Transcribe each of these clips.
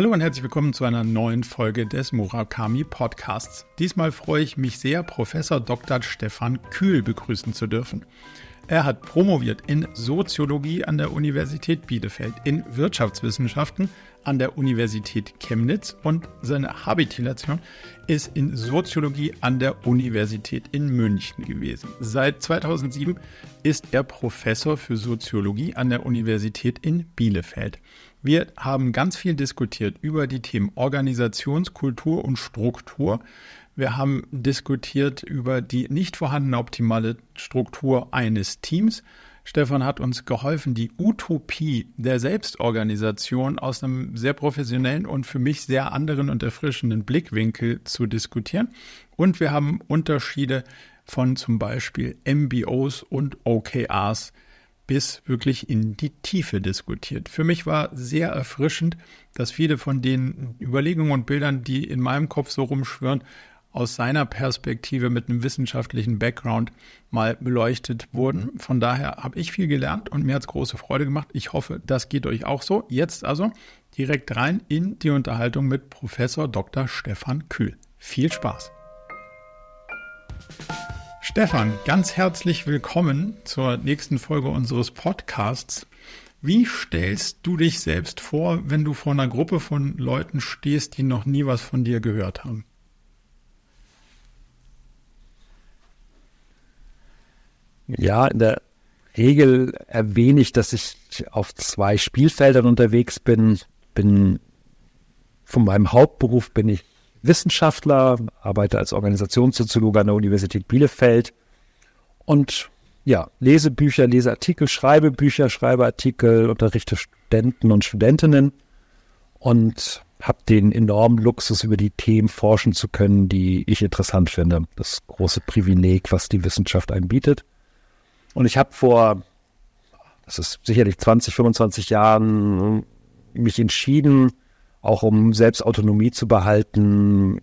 Hallo und herzlich willkommen zu einer neuen Folge des Murakami Podcasts. Diesmal freue ich mich sehr, Professor Dr. Stefan Kühl begrüßen zu dürfen. Er hat promoviert in Soziologie an der Universität Bielefeld, in Wirtschaftswissenschaften an der Universität Chemnitz und seine Habilitation ist in Soziologie an der Universität in München gewesen. Seit 2007 ist er Professor für Soziologie an der Universität in Bielefeld. Wir haben ganz viel diskutiert über die Themen Organisationskultur und Struktur. Wir haben diskutiert über die nicht vorhandene optimale Struktur eines Teams. Stefan hat uns geholfen, die Utopie der Selbstorganisation aus einem sehr professionellen und für mich sehr anderen und erfrischenden Blickwinkel zu diskutieren. Und wir haben Unterschiede von zum Beispiel MBOs und OKRs bis wirklich in die Tiefe diskutiert. Für mich war sehr erfrischend, dass viele von den Überlegungen und Bildern, die in meinem Kopf so rumschwören, aus seiner Perspektive mit einem wissenschaftlichen Background mal beleuchtet wurden. Von daher habe ich viel gelernt und mir hat es große Freude gemacht. Ich hoffe, das geht euch auch so. Jetzt also direkt rein in die Unterhaltung mit Professor Dr. Stefan Kühl. Viel Spaß! Stefan, ganz herzlich willkommen zur nächsten Folge unseres Podcasts. Wie stellst du dich selbst vor, wenn du vor einer Gruppe von Leuten stehst, die noch nie was von dir gehört haben? Ja, in der Regel erwähne ich, dass ich auf zwei Spielfeldern unterwegs bin. Bin von meinem Hauptberuf bin ich Wissenschaftler, arbeite als Organisationssoziologe an der Universität Bielefeld und ja, lese Bücher, lese Artikel, schreibe Bücher, schreibe Artikel, unterrichte Studenten und Studentinnen und habe den enormen Luxus, über die Themen forschen zu können, die ich interessant finde. Das große Privileg, was die Wissenschaft einem bietet. Und ich habe vor, das ist sicherlich 20, 25 Jahren, mich entschieden, auch um Selbstautonomie zu behalten,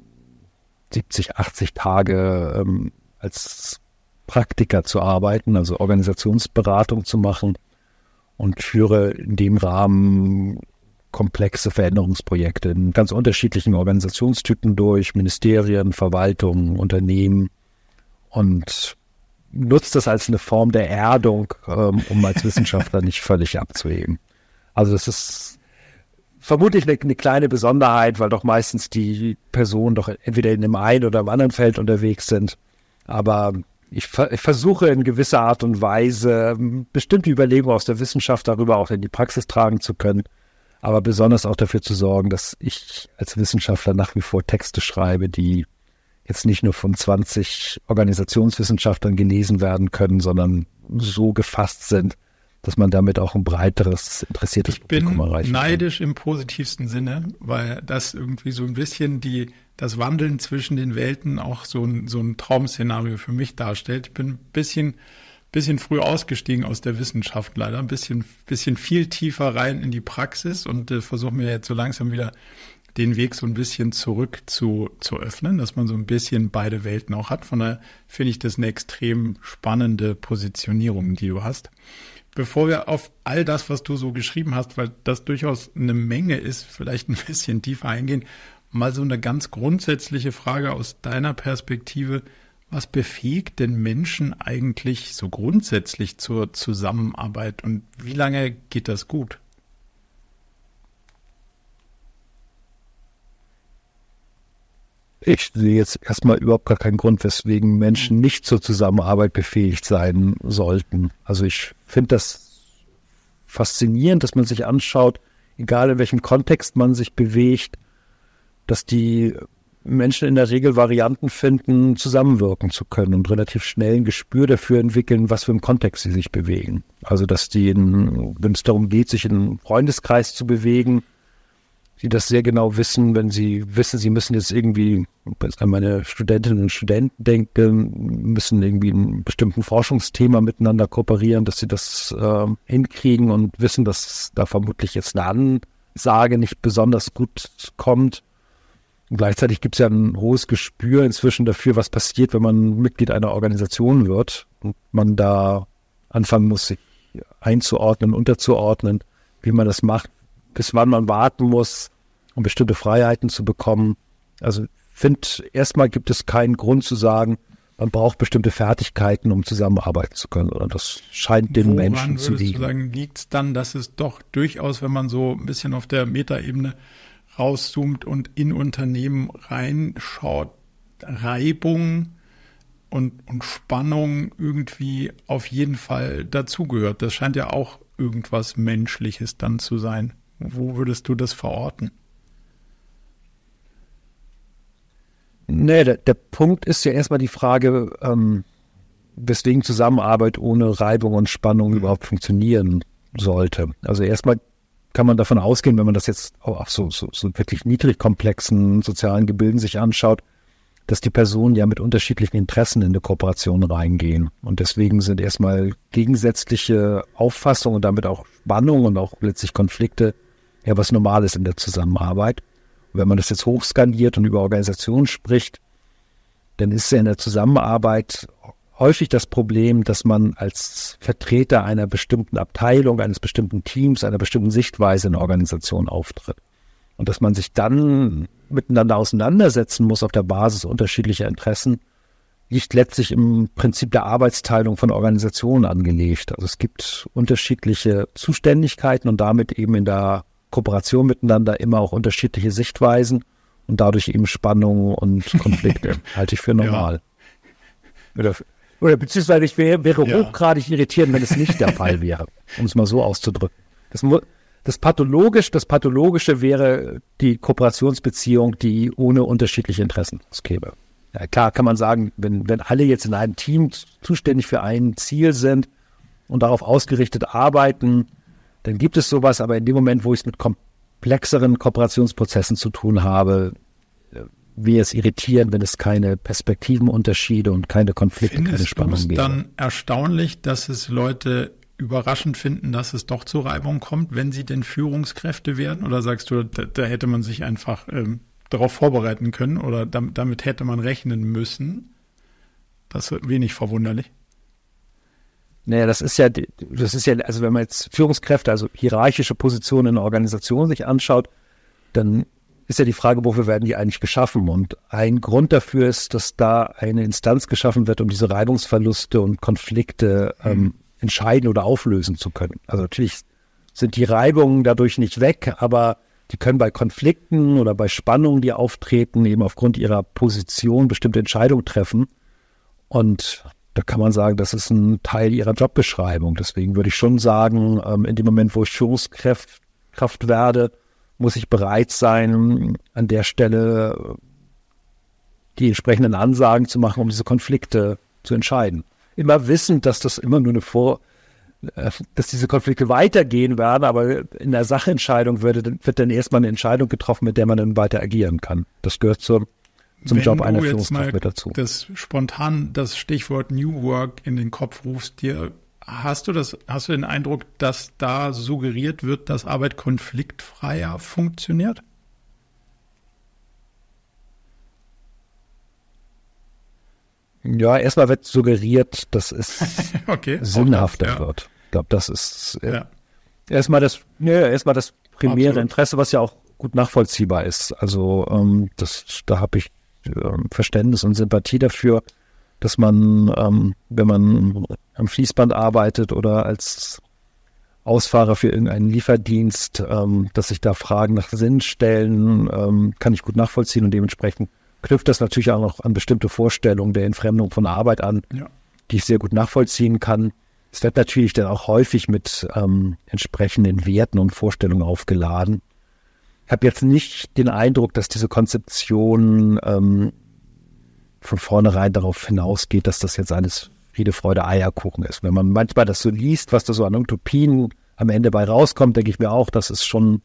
70, 80 Tage ähm, als Praktiker zu arbeiten, also Organisationsberatung zu machen und führe in dem Rahmen komplexe Veränderungsprojekte in ganz unterschiedlichen Organisationstypen durch, Ministerien, Verwaltungen, Unternehmen und nutzt das als eine Form der Erdung, ähm, um als Wissenschaftler nicht völlig abzuheben. Also das ist vermutlich eine, eine, kleine Besonderheit, weil doch meistens die Personen doch entweder in dem einen oder im anderen Feld unterwegs sind. Aber ich, ich versuche in gewisser Art und Weise bestimmte Überlegungen aus der Wissenschaft darüber auch in die Praxis tragen zu können, aber besonders auch dafür zu sorgen, dass ich als Wissenschaftler nach wie vor Texte schreibe, die jetzt nicht nur von 20 Organisationswissenschaftlern gelesen werden können, sondern so gefasst sind, dass man damit auch ein breiteres, interessiertes ich Publikum erreichen kann. Ich bin neidisch im positivsten Sinne, weil das irgendwie so ein bisschen die, das Wandeln zwischen den Welten auch so ein, so ein Traumszenario für mich darstellt. Ich bin ein bisschen, bisschen früh ausgestiegen aus der Wissenschaft leider, ein bisschen, bisschen viel tiefer rein in die Praxis und äh, versuche mir jetzt so langsam wieder den Weg so ein bisschen zurück zu, zu öffnen, dass man so ein bisschen beide Welten auch hat. Von daher finde ich das eine extrem spannende Positionierung, die du hast bevor wir auf all das, was du so geschrieben hast, weil das durchaus eine Menge ist, vielleicht ein bisschen tiefer eingehen, mal so eine ganz grundsätzliche Frage aus deiner Perspektive. Was befähigt denn Menschen eigentlich so grundsätzlich zur Zusammenarbeit und wie lange geht das gut? Ich sehe jetzt erstmal überhaupt gar keinen Grund, weswegen Menschen nicht zur Zusammenarbeit befähigt sein sollten. Also ich finde das faszinierend, dass man sich anschaut, egal in welchem Kontext man sich bewegt, dass die Menschen in der Regel Varianten finden, zusammenwirken zu können und relativ schnell ein Gespür dafür entwickeln, was für ein Kontext sie sich bewegen. Also dass die, in, wenn es darum geht, sich in einem Freundeskreis zu bewegen, die das sehr genau wissen, wenn sie wissen, sie müssen jetzt irgendwie, an meine Studentinnen und Studenten denken, müssen irgendwie ein bestimmten Forschungsthema miteinander kooperieren, dass sie das äh, hinkriegen und wissen, dass da vermutlich jetzt eine Ansage nicht besonders gut kommt. Und gleichzeitig gibt es ja ein hohes Gespür inzwischen dafür, was passiert, wenn man Mitglied einer Organisation wird und man da anfangen muss, sich einzuordnen, unterzuordnen, wie man das macht, bis wann man warten muss, um bestimmte Freiheiten zu bekommen. Also finde, erstmal gibt es keinen Grund zu sagen, man braucht bestimmte Fertigkeiten, um zusammenarbeiten zu können. Oder das scheint den Woran Menschen zu liegen. Sagen, liegt es dann, dass es doch durchaus, wenn man so ein bisschen auf der Metaebene rauszoomt und in Unternehmen reinschaut, Reibung und, und Spannung irgendwie auf jeden Fall dazugehört. Das scheint ja auch irgendwas Menschliches dann zu sein. Wo würdest du das verorten? Nee, der, der Punkt ist ja erstmal die Frage, ähm, weswegen Zusammenarbeit ohne Reibung und Spannung mhm. überhaupt funktionieren sollte. Also erstmal kann man davon ausgehen, wenn man das jetzt auch so, so, so wirklich niedrig komplexen sozialen Gebilden sich anschaut, dass die Personen ja mit unterschiedlichen Interessen in eine Kooperation reingehen. Und deswegen sind erstmal gegensätzliche Auffassungen und damit auch Spannungen und auch letztlich Konflikte ja was Normales in der Zusammenarbeit wenn man das jetzt hochskaliert und über Organisationen spricht, dann ist ja in der Zusammenarbeit häufig das Problem, dass man als Vertreter einer bestimmten Abteilung, eines bestimmten Teams, einer bestimmten Sichtweise in der Organisation auftritt. Und dass man sich dann miteinander auseinandersetzen muss auf der Basis unterschiedlicher Interessen, liegt letztlich im Prinzip der Arbeitsteilung von Organisationen angelegt. Also es gibt unterschiedliche Zuständigkeiten und damit eben in der Kooperation miteinander immer auch unterschiedliche Sichtweisen und dadurch eben Spannungen und Konflikte. halte ich für normal. Ja. Oder, oder beziehungsweise ich wäre, wäre ja. hochgradig irritierend, wenn es nicht der Fall wäre, um es mal so auszudrücken. Das, das pathologisch, das pathologische wäre die Kooperationsbeziehung, die ohne unterschiedliche Interessen käme. Ja, klar kann man sagen, wenn, wenn alle jetzt in einem Team zuständig für ein Ziel sind und darauf ausgerichtet arbeiten, dann gibt es sowas, aber in dem Moment, wo ich es mit komplexeren Kooperationsprozessen zu tun habe, äh, wäre es irritierend, wenn es keine Perspektivenunterschiede und keine Konflikte, Findest keine Spannung gibt. dann erstaunlich, dass es Leute überraschend finden, dass es doch zu Reibung kommt, wenn sie denn Führungskräfte werden? Oder sagst du, da, da hätte man sich einfach ähm, darauf vorbereiten können oder damit, damit hätte man rechnen müssen? Das ist wenig verwunderlich. Naja, das ist ja, das ist ja, also wenn man jetzt Führungskräfte, also hierarchische Positionen in der Organisation sich anschaut, dann ist ja die Frage, wofür werden die eigentlich geschaffen? Und ein Grund dafür ist, dass da eine Instanz geschaffen wird, um diese Reibungsverluste und Konflikte ähm, mhm. entscheiden oder auflösen zu können. Also natürlich sind die Reibungen dadurch nicht weg, aber die können bei Konflikten oder bei Spannungen, die auftreten, eben aufgrund ihrer Position bestimmte Entscheidungen treffen. Und da kann man sagen, das ist ein Teil ihrer Jobbeschreibung. Deswegen würde ich schon sagen, ähm, in dem Moment, wo ich Führungskraft Kraft werde, muss ich bereit sein, an der Stelle die entsprechenden Ansagen zu machen, um diese Konflikte zu entscheiden. Immer wissend, dass das immer nur eine Vor, äh, dass diese Konflikte weitergehen werden, aber in der Sachentscheidung wird, wird dann erstmal eine Entscheidung getroffen, mit der man dann weiter agieren kann. Das gehört zur zum Wenn Job einer Führungskraft mit dazu. Das spontan das Stichwort New Work in den Kopf rufst, dir hast du das, hast du den Eindruck, dass da suggeriert wird, dass Arbeit konfliktfreier funktioniert? Ja, erstmal wird suggeriert, dass es okay, sinnhafter das, ja. wird. Ich glaube, das ist äh, ja. erstmal das, ja, erstmal das primäre Absolut. Interesse, was ja auch gut nachvollziehbar ist. Also ähm, das, da habe ich Verständnis und Sympathie dafür, dass man, ähm, wenn man am Fließband arbeitet oder als Ausfahrer für irgendeinen Lieferdienst, ähm, dass sich da Fragen nach Sinn stellen, ähm, kann ich gut nachvollziehen und dementsprechend knüpft das natürlich auch noch an bestimmte Vorstellungen der Entfremdung von Arbeit an, ja. die ich sehr gut nachvollziehen kann. Es wird natürlich dann auch häufig mit ähm, entsprechenden Werten und Vorstellungen aufgeladen habe jetzt nicht den Eindruck, dass diese Konzeption ähm, von vornherein darauf hinausgeht, dass das jetzt alles Friede, Freude, Eierkuchen ist. Wenn man manchmal das so liest, was da so an Utopien am Ende bei rauskommt, denke ich mir auch, das ist schon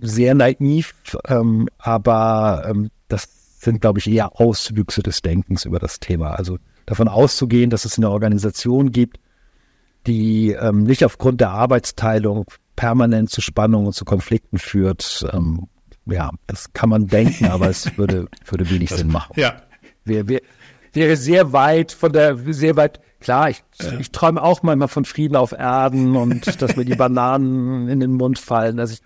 sehr naiv, ähm, aber ähm, das sind, glaube ich, eher Auswüchse des Denkens über das Thema. Also davon auszugehen, dass es eine Organisation gibt, die ähm, nicht aufgrund der Arbeitsteilung permanent zu Spannungen und zu Konflikten führt. Ähm, ja, das kann man denken, aber es würde, würde wenig Sinn machen. Ja. Wäre, wäre, wäre sehr weit von der, sehr weit, klar, ich, ja. ich träume auch manchmal von Frieden auf Erden und dass mir die Bananen in den Mund fallen. Also ich,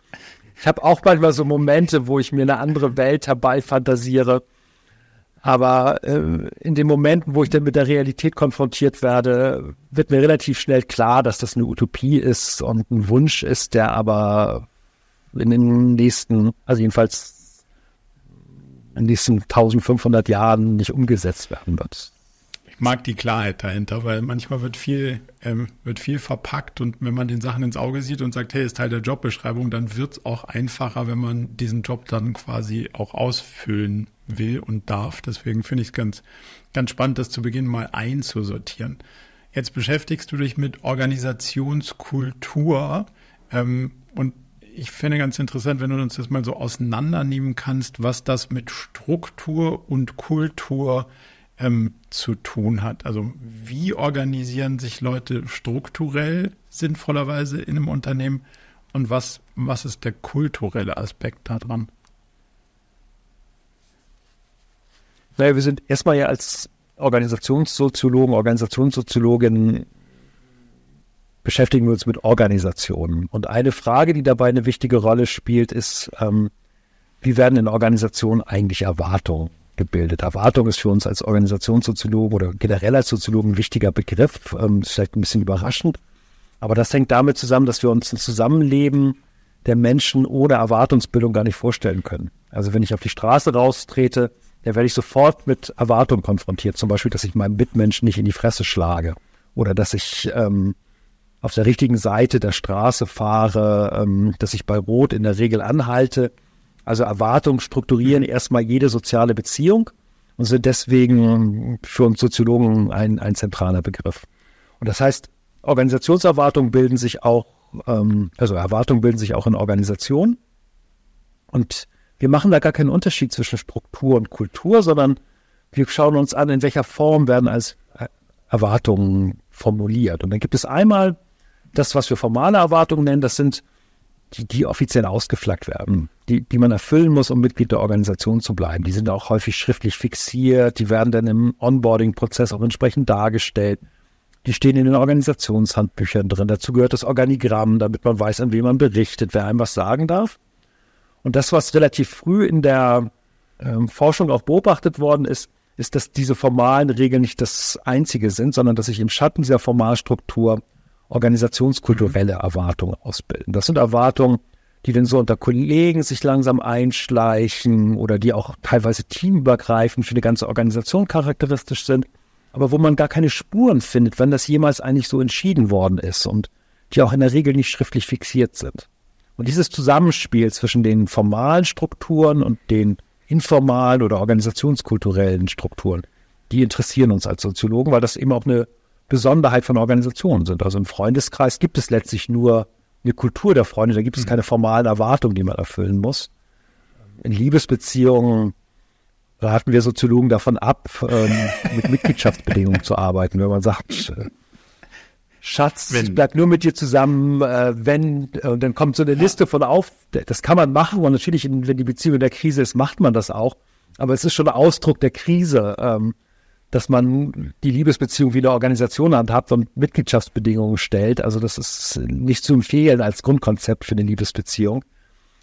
ich habe auch manchmal so Momente, wo ich mir eine andere Welt herbeifantasiere. Aber äh, in den Momenten, wo ich dann mit der Realität konfrontiert werde, wird mir relativ schnell klar, dass das eine Utopie ist und ein Wunsch ist, der aber in den nächsten, also jedenfalls in den nächsten 1500 Jahren nicht umgesetzt werden wird. Mag die Klarheit dahinter, weil manchmal wird viel, ähm, wird viel verpackt und wenn man den Sachen ins Auge sieht und sagt, hey, ist Teil der Jobbeschreibung, dann wird es auch einfacher, wenn man diesen Job dann quasi auch ausfüllen will und darf. Deswegen finde ich es ganz, ganz spannend, das zu Beginn mal einzusortieren. Jetzt beschäftigst du dich mit Organisationskultur ähm, und ich finde ganz interessant, wenn du uns das mal so auseinandernehmen kannst, was das mit Struktur und Kultur ähm, zu tun hat. Also wie organisieren sich Leute strukturell sinnvollerweise in einem Unternehmen und was, was ist der kulturelle Aspekt daran? Naja, wir sind erstmal ja als Organisationssoziologen, Organisationssoziologen beschäftigen wir uns mit Organisationen. Und eine Frage, die dabei eine wichtige Rolle spielt, ist, ähm, wie werden in Organisationen eigentlich Erwartungen gebildet. Erwartung ist für uns als Organisationssoziologen oder generell als Soziologen ein wichtiger Begriff. Ähm, ist vielleicht ein bisschen überraschend. Aber das hängt damit zusammen, dass wir uns ein Zusammenleben der Menschen ohne Erwartungsbildung gar nicht vorstellen können. Also wenn ich auf die Straße raustrete, dann werde ich sofort mit Erwartungen konfrontiert. Zum Beispiel, dass ich meinem Mitmenschen nicht in die Fresse schlage oder dass ich ähm, auf der richtigen Seite der Straße fahre, ähm, dass ich bei Rot in der Regel anhalte also Erwartungen strukturieren erstmal jede soziale Beziehung und sind deswegen für uns Soziologen ein, ein zentraler Begriff. Und das heißt, Organisationserwartungen bilden sich auch, ähm, also Erwartungen bilden sich auch in Organisationen. Und wir machen da gar keinen Unterschied zwischen Struktur und Kultur, sondern wir schauen uns an, in welcher Form werden als Erwartungen formuliert. Und dann gibt es einmal das, was wir formale Erwartungen nennen, das sind die, die offiziell ausgeflaggt werden, die, die man erfüllen muss, um Mitglied der Organisation zu bleiben. Die sind auch häufig schriftlich fixiert, die werden dann im Onboarding-Prozess auch entsprechend dargestellt. Die stehen in den Organisationshandbüchern drin. Dazu gehört das Organigramm, damit man weiß, an wen man berichtet, wer einem was sagen darf. Und das, was relativ früh in der ähm, Forschung auch beobachtet worden ist, ist, dass diese formalen Regeln nicht das einzige sind, sondern dass sich im Schatten dieser Formalstruktur organisationskulturelle Erwartungen ausbilden. Das sind Erwartungen, die dann so unter Kollegen sich langsam einschleichen oder die auch teilweise teamübergreifend für eine ganze Organisation charakteristisch sind, aber wo man gar keine Spuren findet, wenn das jemals eigentlich so entschieden worden ist und die auch in der Regel nicht schriftlich fixiert sind. Und dieses Zusammenspiel zwischen den formalen Strukturen und den informalen oder organisationskulturellen Strukturen, die interessieren uns als Soziologen, weil das eben auch eine Besonderheit von Organisationen sind. Also im Freundeskreis gibt es letztlich nur eine Kultur der Freunde, da gibt es mhm. keine formalen Erwartungen, die man erfüllen muss. In Liebesbeziehungen raten wir Soziologen davon ab, ähm, mit Mitgliedschaftsbedingungen zu arbeiten. Wenn man sagt, äh, Schatz, wenn. ich bleib nur mit dir zusammen, äh, wenn, äh, dann kommt so eine Liste von auf, das kann man machen und natürlich, wenn die Beziehung in der Krise ist, macht man das auch. Aber es ist schon ein Ausdruck der Krise. Ähm, dass man die Liebesbeziehung wie eine Organisation handhabt und Mitgliedschaftsbedingungen stellt. Also das ist nicht zu empfehlen als Grundkonzept für eine Liebesbeziehung.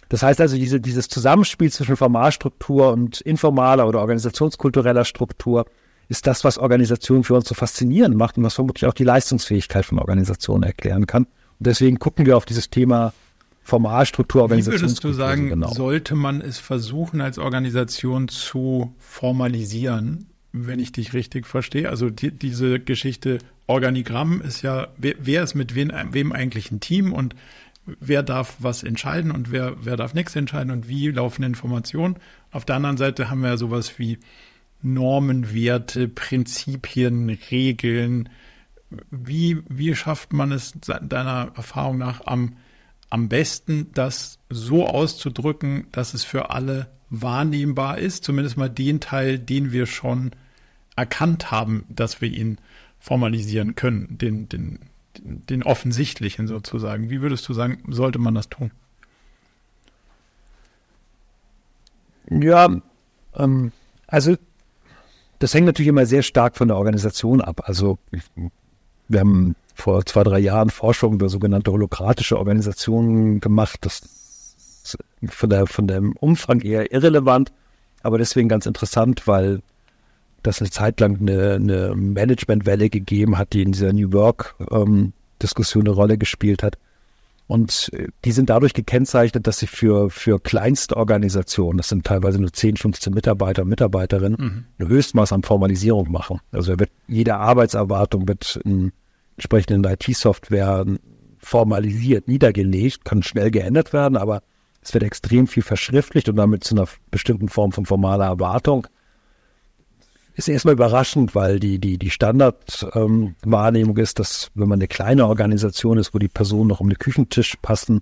Das heißt also, diese, dieses Zusammenspiel zwischen Formalstruktur und informaler oder organisationskultureller Struktur ist das, was Organisationen für uns so faszinierend macht und was vermutlich auch die Leistungsfähigkeit von Organisationen erklären kann. Und deswegen gucken wir auf dieses Thema Formalstruktur, Organisation. Wie würdest du sagen, genau. sollte man es versuchen, als Organisation zu formalisieren? wenn ich dich richtig verstehe. Also die, diese Geschichte Organigramm ist ja, wer, wer ist mit wem, wem eigentlich ein Team und wer darf was entscheiden und wer, wer darf nichts entscheiden und wie laufen Informationen. Auf der anderen Seite haben wir ja sowas wie Normen, Werte, Prinzipien, Regeln. Wie, wie schafft man es deiner Erfahrung nach am, am besten, das so auszudrücken, dass es für alle wahrnehmbar ist, zumindest mal den Teil, den wir schon erkannt haben, dass wir ihn formalisieren können, den, den, den offensichtlichen sozusagen. Wie würdest du sagen, sollte man das tun? Ja, ähm, also das hängt natürlich immer sehr stark von der Organisation ab. Also wir haben vor zwei, drei Jahren Forschung über sogenannte holokratische Organisationen gemacht. Das ist von, der, von dem Umfang eher irrelevant, aber deswegen ganz interessant, weil das eine Zeit lang eine, eine Managementwelle gegeben hat, die in dieser New Work-Diskussion ähm, eine Rolle gespielt hat. Und äh, die sind dadurch gekennzeichnet, dass sie für, für kleinste Organisationen, das sind teilweise nur 10, 15 Mitarbeiter und Mitarbeiterinnen, mhm. ein Höchstmaß an Formalisierung machen. Also wird jede Arbeitserwartung mit in entsprechenden IT-Software formalisiert, niedergelegt, kann schnell geändert werden, aber es wird extrem viel verschriftlicht und damit zu einer bestimmten Form von formaler Erwartung. Ist erstmal überraschend, weil die, die, die Standardwahrnehmung ähm, ist, dass wenn man eine kleine Organisation ist, wo die Personen noch um den Küchentisch passen,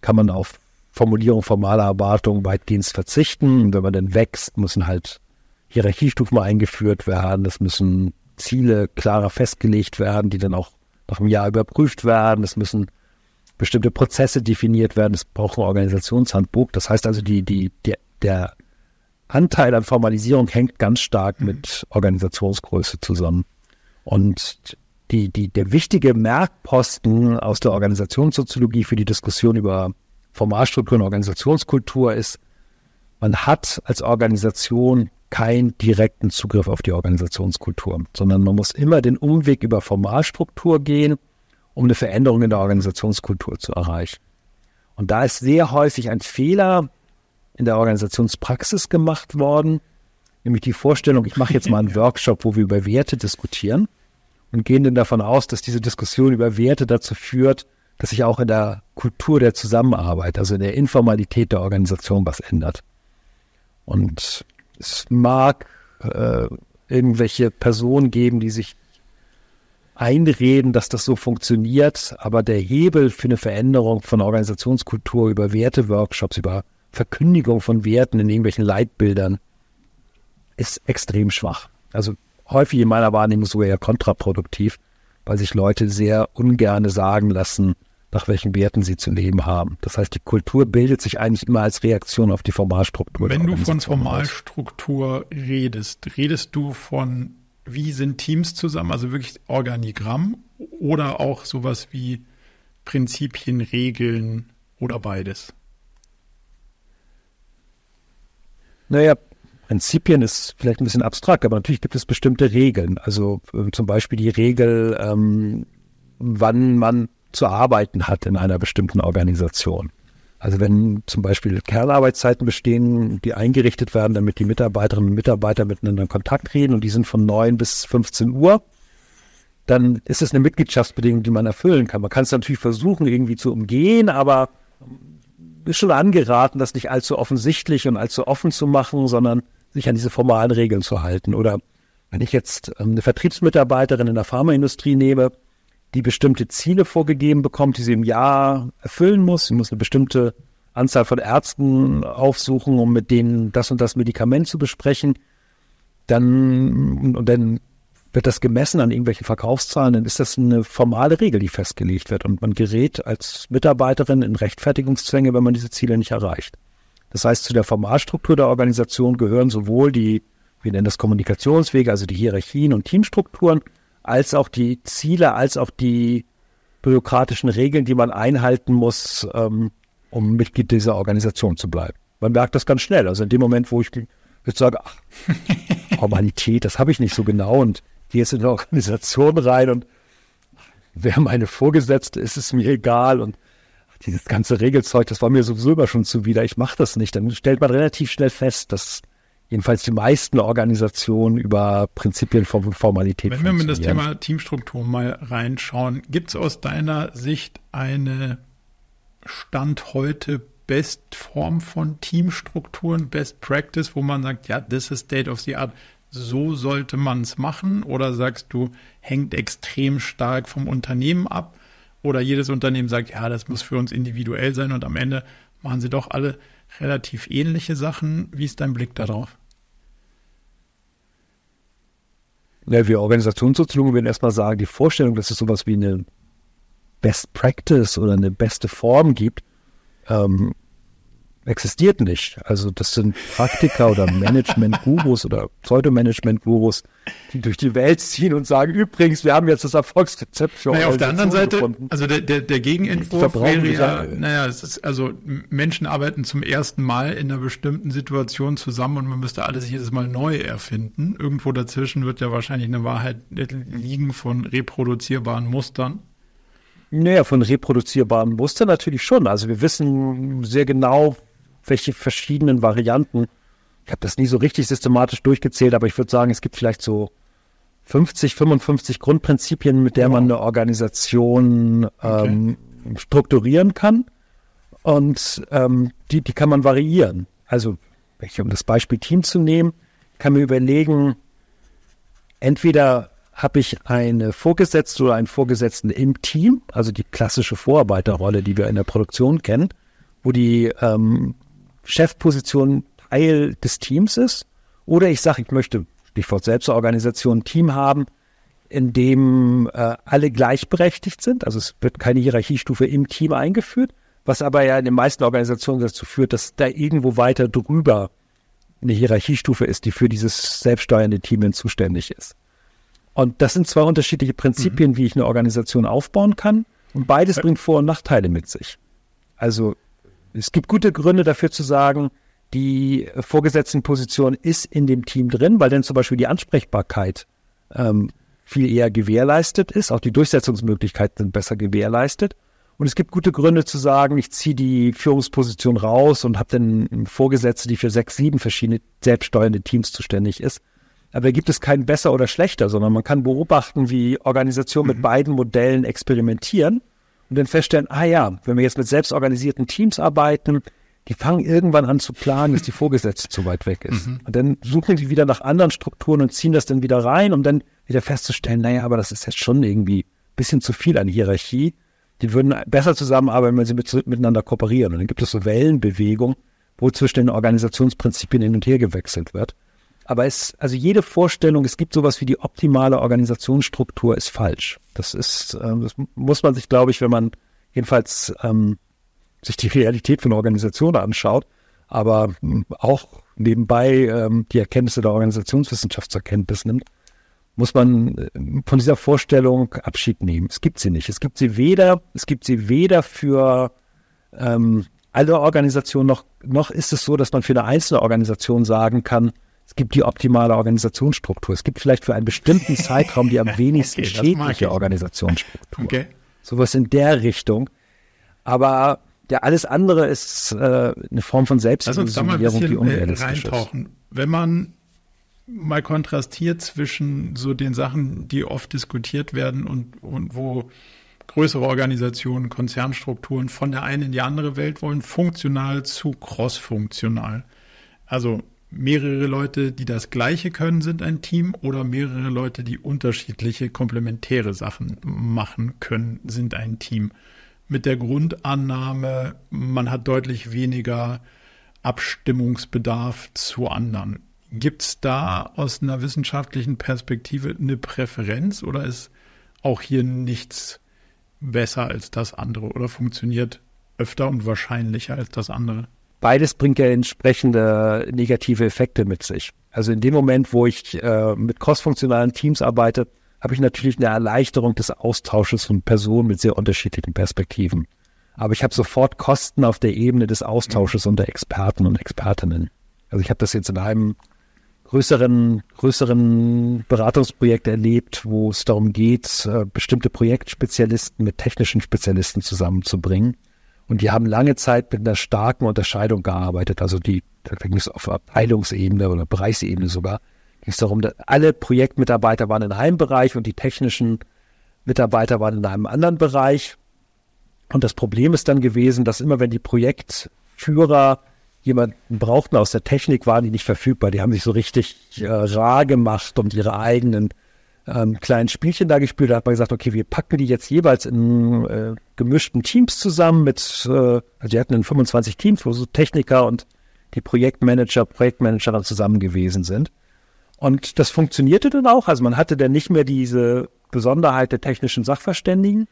kann man auf Formulierung formaler Erwartungen weitgehend verzichten. Und wenn man dann wächst, müssen halt Hierarchiestufen eingeführt werden. Es müssen Ziele klarer festgelegt werden, die dann auch nach einem Jahr überprüft werden. Es müssen bestimmte Prozesse definiert werden. Es braucht ein Organisationshandbuch. Das heißt also, die, die, der, der Anteil an Formalisierung hängt ganz stark mhm. mit Organisationsgröße zusammen. Und die, die, der wichtige Merkposten aus der Organisationssoziologie für die Diskussion über Formalstruktur und Organisationskultur ist, man hat als Organisation keinen direkten Zugriff auf die Organisationskultur, sondern man muss immer den Umweg über Formalstruktur gehen, um eine Veränderung in der Organisationskultur zu erreichen. Und da ist sehr häufig ein Fehler in der Organisationspraxis gemacht worden, nämlich die Vorstellung, ich mache jetzt mal einen Workshop, wo wir über Werte diskutieren und gehen dann davon aus, dass diese Diskussion über Werte dazu führt, dass sich auch in der Kultur der Zusammenarbeit, also in der Informalität der Organisation was ändert. Und es mag äh, irgendwelche Personen geben, die sich einreden, dass das so funktioniert, aber der Hebel für eine Veränderung von Organisationskultur über Werteworkshops, über Verkündigung von Werten in irgendwelchen Leitbildern ist extrem schwach. Also häufig in meiner Wahrnehmung sogar eher kontraproduktiv, weil sich Leute sehr ungerne sagen lassen, nach welchen Werten sie zu leben haben. Das heißt, die Kultur bildet sich eigentlich immer als Reaktion auf die Formalstruktur. Wenn du von Formalstruktur redest, redest du von, wie sind Teams zusammen, also wirklich Organigramm oder auch sowas wie Prinzipien, Regeln oder beides? Naja, Prinzipien ist vielleicht ein bisschen abstrakt, aber natürlich gibt es bestimmte Regeln. Also äh, zum Beispiel die Regel, ähm, wann man zu arbeiten hat in einer bestimmten Organisation. Also wenn zum Beispiel Kernarbeitszeiten bestehen, die eingerichtet werden, damit die Mitarbeiterinnen und Mitarbeiter miteinander in Kontakt reden und die sind von 9 bis 15 Uhr, dann ist es eine Mitgliedschaftsbedingung, die man erfüllen kann. Man kann es natürlich versuchen, irgendwie zu umgehen, aber schon angeraten, das nicht allzu offensichtlich und allzu offen zu machen, sondern sich an diese formalen Regeln zu halten. Oder wenn ich jetzt ähm, eine Vertriebsmitarbeiterin in der Pharmaindustrie nehme, die bestimmte Ziele vorgegeben bekommt, die sie im Jahr erfüllen muss. Sie muss eine bestimmte Anzahl von Ärzten aufsuchen, um mit denen das und das Medikament zu besprechen. Dann, und dann wird das gemessen an irgendwelchen Verkaufszahlen, dann ist das eine formale Regel, die festgelegt wird. Und man gerät als Mitarbeiterin in Rechtfertigungszwänge, wenn man diese Ziele nicht erreicht. Das heißt, zu der Formalstruktur der Organisation gehören sowohl die, wir nennen das Kommunikationswege, also die Hierarchien und Teamstrukturen, als auch die Ziele, als auch die bürokratischen Regeln, die man einhalten muss, ähm, um Mitglied dieser Organisation zu bleiben. Man merkt das ganz schnell. Also in dem Moment, wo ich jetzt sage, ach, Formalität, das habe ich nicht so genau und gehe jetzt in eine Organisation rein und wer meine Vorgesetzte ist, ist mir egal. Und dieses ganze Regelzeug, das war mir sowieso immer schon zuwider, ich mache das nicht. Dann stellt man relativ schnell fest, dass jedenfalls die meisten Organisationen über Prinzipien von Formalität Wenn wir mit das Thema Teamstruktur mal reinschauen, gibt es aus deiner Sicht eine Stand heute Bestform von Teamstrukturen, Best Practice, wo man sagt, ja, this is state of the art, so sollte man es machen? Oder sagst du, hängt extrem stark vom Unternehmen ab? Oder jedes Unternehmen sagt, ja, das muss für uns individuell sein und am Ende machen sie doch alle relativ ähnliche Sachen. Wie ist dein Blick darauf? Ja, wir Organisationssoziologen würden erstmal sagen, die Vorstellung, dass es sowas wie eine Best Practice oder eine beste Form gibt, ähm, existiert nicht. Also das sind Praktiker oder Management-Gurus oder Pseudo-Management-Gurus, die durch die Welt ziehen und sagen, übrigens, wir haben jetzt das Erfolgsrezept für naja, auf der anderen Seite, gefunden. also der, der, der Gegenentwurf wäre ja, naja, es ist, also Menschen arbeiten zum ersten Mal in einer bestimmten Situation zusammen und man müsste alles jedes Mal neu erfinden. Irgendwo dazwischen wird ja wahrscheinlich eine Wahrheit liegen von reproduzierbaren Mustern. Naja, von reproduzierbaren Mustern natürlich schon. Also wir wissen sehr genau, welche verschiedenen Varianten. Ich habe das nie so richtig systematisch durchgezählt, aber ich würde sagen, es gibt vielleicht so 50, 55 Grundprinzipien, mit der man eine Organisation ähm, okay. strukturieren kann. Und ähm, die, die kann man variieren. Also, um das Beispiel Team zu nehmen, kann man überlegen, entweder habe ich eine Vorgesetzte oder einen Vorgesetzten im Team, also die klassische Vorarbeiterrolle, die wir in der Produktion kennen, wo die ähm, Chefposition Teil des Teams ist. Oder ich sage, ich möchte, Stichwort Selbstorganisation, ein Team haben, in dem äh, alle gleichberechtigt sind. Also es wird keine Hierarchiestufe im Team eingeführt, was aber ja in den meisten Organisationen dazu führt, dass da irgendwo weiter drüber eine Hierarchiestufe ist, die für dieses selbststeuernde Team zuständig ist. Und das sind zwei unterschiedliche Prinzipien, mhm. wie ich eine Organisation aufbauen kann. Und beides bringt Vor- und Nachteile mit sich. Also es gibt gute Gründe dafür zu sagen, die Vorgesetztenposition ist in dem Team drin, weil dann zum Beispiel die Ansprechbarkeit ähm, viel eher gewährleistet ist, auch die Durchsetzungsmöglichkeiten sind besser gewährleistet. Und es gibt gute Gründe zu sagen, ich ziehe die Führungsposition raus und habe dann Vorgesetzte, die für sechs, sieben verschiedene selbststeuernde Teams zuständig ist. Aber da gibt es kein besser oder schlechter, sondern man kann beobachten, wie Organisationen mhm. mit beiden Modellen experimentieren und dann feststellen, ah ja, wenn wir jetzt mit selbstorganisierten Teams arbeiten, die fangen irgendwann an zu planen, dass die Vorgesetzte zu weit weg ist. Mhm. Und dann suchen die wieder nach anderen Strukturen und ziehen das dann wieder rein, um dann wieder festzustellen, naja, aber das ist jetzt schon irgendwie ein bisschen zu viel an Hierarchie. Die würden besser zusammenarbeiten, wenn sie mit, miteinander kooperieren. Und dann gibt es so Wellenbewegungen, wo zwischen den Organisationsprinzipien hin und her gewechselt wird. Aber es, also jede Vorstellung, es gibt sowas wie die optimale Organisationsstruktur, ist falsch. Das ist, äh, das muss man sich, glaube ich, wenn man jedenfalls ähm, sich die Realität von Organisationen anschaut, aber ähm, auch nebenbei ähm, die Erkenntnisse der Organisationswissenschaft zur Kenntnis nimmt, muss man äh, von dieser Vorstellung Abschied nehmen. Es gibt sie nicht. Es gibt sie weder, es gibt sie weder für ähm, alle Organisationen noch, noch ist es so, dass man für eine einzelne Organisation sagen kann, es gibt die optimale Organisationsstruktur. Es gibt vielleicht für einen bestimmten Zeitraum die am wenigsten okay, schädliche Organisationsstruktur. Okay. Sowas in der Richtung. Aber ja, alles andere ist äh, eine Form von Selbstillusionierung, die unrealistisch reintauchen. ist. Wenn man mal kontrastiert zwischen so den Sachen, die oft diskutiert werden und, und wo größere Organisationen, Konzernstrukturen von der einen in die andere Welt wollen, funktional zu crossfunktional. Also mehrere Leute, die das Gleiche können, sind ein Team oder mehrere Leute, die unterschiedliche komplementäre Sachen machen können, sind ein Team. Mit der Grundannahme, man hat deutlich weniger Abstimmungsbedarf zu anderen. Gibt es da aus einer wissenschaftlichen Perspektive eine Präferenz oder ist auch hier nichts besser als das andere oder funktioniert öfter und wahrscheinlicher als das andere? Beides bringt ja entsprechende negative Effekte mit sich. Also in dem Moment, wo ich äh, mit crossfunktionalen Teams arbeite, habe ich natürlich eine Erleichterung des Austausches von Personen mit sehr unterschiedlichen Perspektiven. Aber ich habe sofort Kosten auf der Ebene des Austausches unter Experten und Expertinnen. Also ich habe das jetzt in einem größeren, größeren Beratungsprojekt erlebt, wo es darum geht, äh, bestimmte Projektspezialisten mit technischen Spezialisten zusammenzubringen und die haben lange Zeit mit einer starken Unterscheidung gearbeitet. Also die, da ging es auf Abteilungsebene oder Bereichsebene sogar, ging es darum, dass alle Projektmitarbeiter waren in einem Bereich und die technischen Mitarbeiter waren in einem anderen Bereich. Und das Problem ist dann gewesen, dass immer wenn die Projektführer jemanden brauchten aus der Technik, waren die nicht verfügbar. Die haben sich so richtig äh, rar gemacht und ihre eigenen ähm, kleinen Spielchen da gespielt. Da hat man gesagt, okay, wir packen die jetzt jeweils in äh, gemischten Teams zusammen mit, äh, also die hatten in 25 Teams, wo so Techniker und die Projektmanager, Projektmanager dann zusammen gewesen sind. Und das funktionierte dann auch. Also man hatte dann nicht mehr diese Besonderheit der technischen Sachverständigen,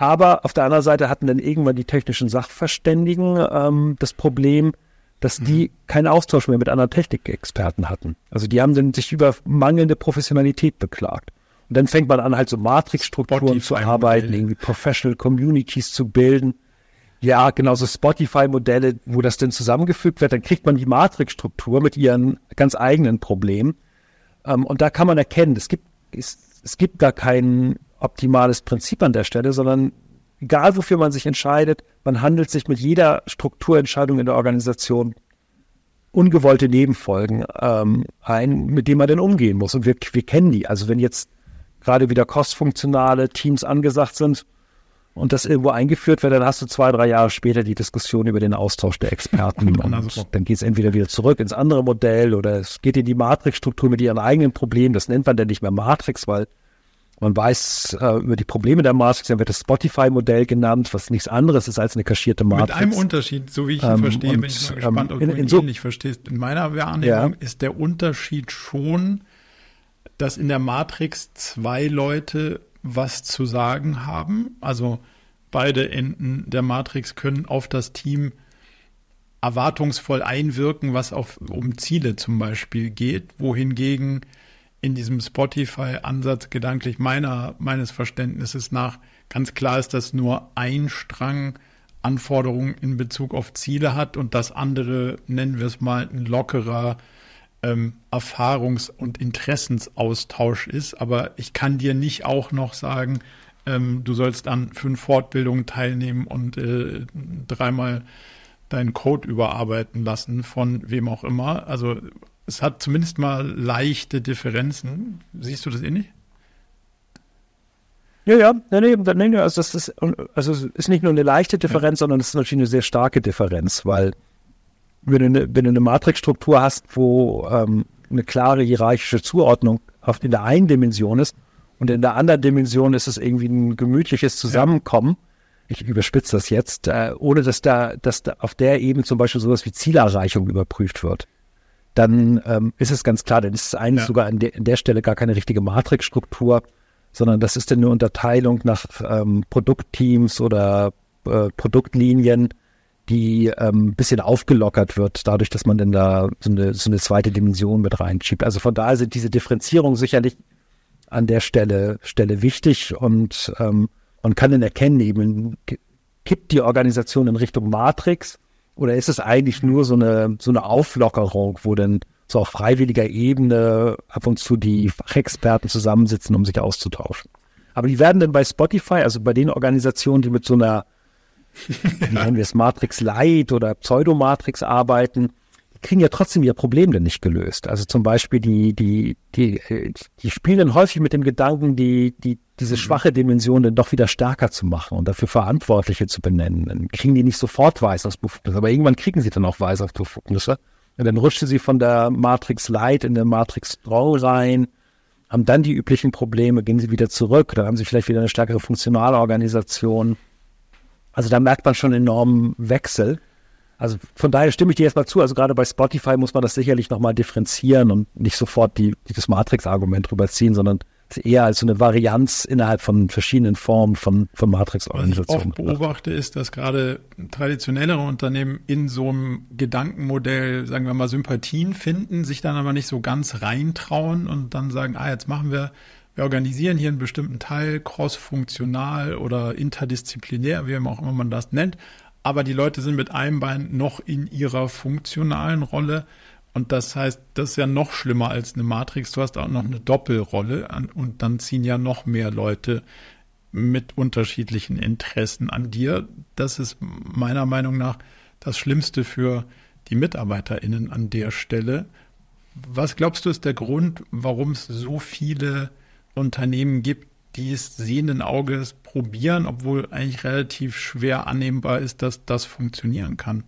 Aber auf der anderen Seite hatten dann irgendwann die technischen Sachverständigen ähm, das Problem, dass die mhm. keinen Austausch mehr mit anderen Technikexperten hatten. Also die haben dann sich über mangelnde Professionalität beklagt. Und dann fängt man an, halt so Matrixstrukturen zu arbeiten, irgendwie Professional Communities zu bilden. Ja, genau, so Spotify-Modelle, wo das denn zusammengefügt wird, dann kriegt man die Matrixstruktur mit ihren ganz eigenen Problemen. Ähm, und da kann man erkennen, es gibt, es, es gibt gar kein optimales Prinzip an der Stelle, sondern egal wofür man sich entscheidet, man handelt sich mit jeder Strukturentscheidung in der Organisation ungewollte Nebenfolgen ähm, ein, mit denen man denn umgehen muss. Und wir, wir kennen die. Also wenn jetzt gerade wieder kostfunktionale Teams angesagt sind und das irgendwo eingeführt wird, dann hast du zwei, drei Jahre später die Diskussion über den Austausch der Experten. und dann geht es entweder wieder zurück ins andere Modell oder es geht in die Matrixstruktur mit ihren eigenen Problemen. Das nennt man dann nicht mehr Matrix, weil man weiß äh, über die Probleme der Matrix, dann wird das Spotify-Modell genannt, was nichts anderes ist als eine kaschierte Matrix. Mit einem Unterschied, so wie ich ihn ähm, verstehe, und, bin ich mal gespannt, ähm, ob in, du ihn so, nicht verstehst. In meiner Wahrnehmung ja. ist der Unterschied schon, dass in der Matrix zwei Leute was zu sagen haben. Also beide Enden der Matrix können auf das Team erwartungsvoll einwirken, was auf, um Ziele zum Beispiel geht, wohingegen in diesem Spotify-Ansatz gedanklich meiner, meines Verständnisses nach ganz klar ist, dass nur ein Strang Anforderungen in Bezug auf Ziele hat und das andere, nennen wir es mal, ein lockerer ähm, Erfahrungs- und Interessensaustausch ist. Aber ich kann dir nicht auch noch sagen, ähm, du sollst an fünf Fortbildungen teilnehmen und äh, dreimal deinen Code überarbeiten lassen von wem auch immer. Also es hat zumindest mal leichte Differenzen. Siehst du das ähnlich? Ja, ja, nee, nee, nee, also das ist, also es ist nicht nur eine leichte Differenz, ja. sondern es ist natürlich eine sehr starke Differenz, weil wenn du eine, wenn du eine Matrixstruktur hast, wo ähm, eine klare hierarchische Zuordnung auf, in der einen Dimension ist und in der anderen Dimension ist es irgendwie ein gemütliches Zusammenkommen, ja. ich überspitze das jetzt, äh, ohne dass da, dass da auf der Ebene zum Beispiel sowas wie Zielerreichung überprüft wird, dann ähm, ist es ganz klar, dann ist es eigentlich ja. sogar an, de, an der Stelle gar keine richtige Matrixstruktur, sondern das ist dann eine Unterteilung nach ähm, Produktteams oder äh, Produktlinien, die ähm, bisschen aufgelockert wird, dadurch, dass man denn da so eine, so eine zweite Dimension mit reinschiebt. Also von daher sind diese Differenzierungen sicherlich an der Stelle, Stelle wichtig und ähm, man kann dann erkennen, eben kippt die Organisation in Richtung Matrix oder ist es eigentlich nur so eine, so eine Auflockerung, wo dann so auf freiwilliger Ebene ab und zu die Fachexperten zusammensitzen, um sich auszutauschen. Aber die werden dann bei Spotify, also bei den Organisationen, die mit so einer wie nennen wir es, Matrix Light oder Pseudomatrix arbeiten, kriegen ja trotzdem ihr Problem dann nicht gelöst. Also zum Beispiel die, die, die, die spielen dann häufig mit dem Gedanken, die, die, diese mhm. schwache Dimension dann doch wieder stärker zu machen und dafür Verantwortliche zu benennen. Dann kriegen die nicht sofort Weisungsbefugnisse, aber irgendwann kriegen sie dann auch Weisungsbefugnisse. Und dann rutscht sie von der Matrix Light in der Matrix Strong rein, haben dann die üblichen Probleme, gehen sie wieder zurück, dann haben sie vielleicht wieder eine stärkere funktionale Organisation also da merkt man schon einen enormen Wechsel. Also von daher stimme ich dir erstmal zu. Also gerade bei Spotify muss man das sicherlich nochmal differenzieren und nicht sofort die, das Matrix-Argument rüberziehen, sondern eher als so eine Varianz innerhalb von verschiedenen Formen von, von Matrix-Organisationen. Was ich oft beobachte, ist, dass gerade traditionellere Unternehmen in so einem Gedankenmodell, sagen wir mal, Sympathien finden, sich dann aber nicht so ganz reintrauen und dann sagen, ah, jetzt machen wir wir organisieren hier einen bestimmten Teil, cross-funktional oder interdisziplinär, wie auch immer man das nennt. Aber die Leute sind mit einem Bein noch in ihrer funktionalen Rolle. Und das heißt, das ist ja noch schlimmer als eine Matrix. Du hast auch noch eine Doppelrolle und dann ziehen ja noch mehr Leute mit unterschiedlichen Interessen an dir. Das ist meiner Meinung nach das Schlimmste für die MitarbeiterInnen an der Stelle. Was glaubst du ist der Grund, warum es so viele Unternehmen gibt, die es sehenden Auges probieren, obwohl eigentlich relativ schwer annehmbar ist, dass das funktionieren kann.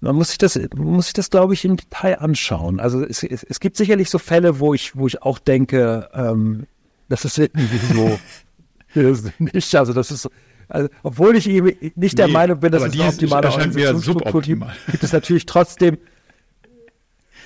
Man muss sich das, muss sich das, glaube ich, im Detail anschauen. Also es, es, es gibt sicherlich so Fälle, wo ich, wo ich auch denke, ähm, das ist irgendwie so nicht, also das ist also, obwohl ich eben nicht der nee, Meinung bin, dass es eine optimale Organisationsstruktur gibt, gibt es natürlich trotzdem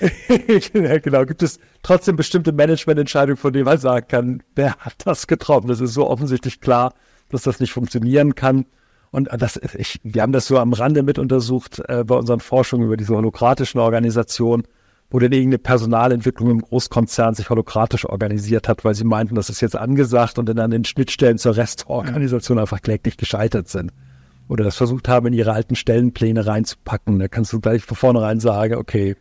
genau, gibt es trotzdem bestimmte Managemententscheidungen, von denen man sagen kann, wer hat das getroffen? Das ist so offensichtlich klar, dass das nicht funktionieren kann. Und das, ich, wir haben das so am Rande mit untersucht äh, bei unseren Forschungen über diese holokratischen Organisationen, wo dann irgendeine Personalentwicklung im Großkonzern sich holokratisch organisiert hat, weil sie meinten, das ist jetzt angesagt und dann an den Schnittstellen zur Restorganisation einfach kläglich gescheitert sind. Oder das versucht haben, in ihre alten Stellenpläne reinzupacken. Da kannst du gleich von vornherein sagen, okay,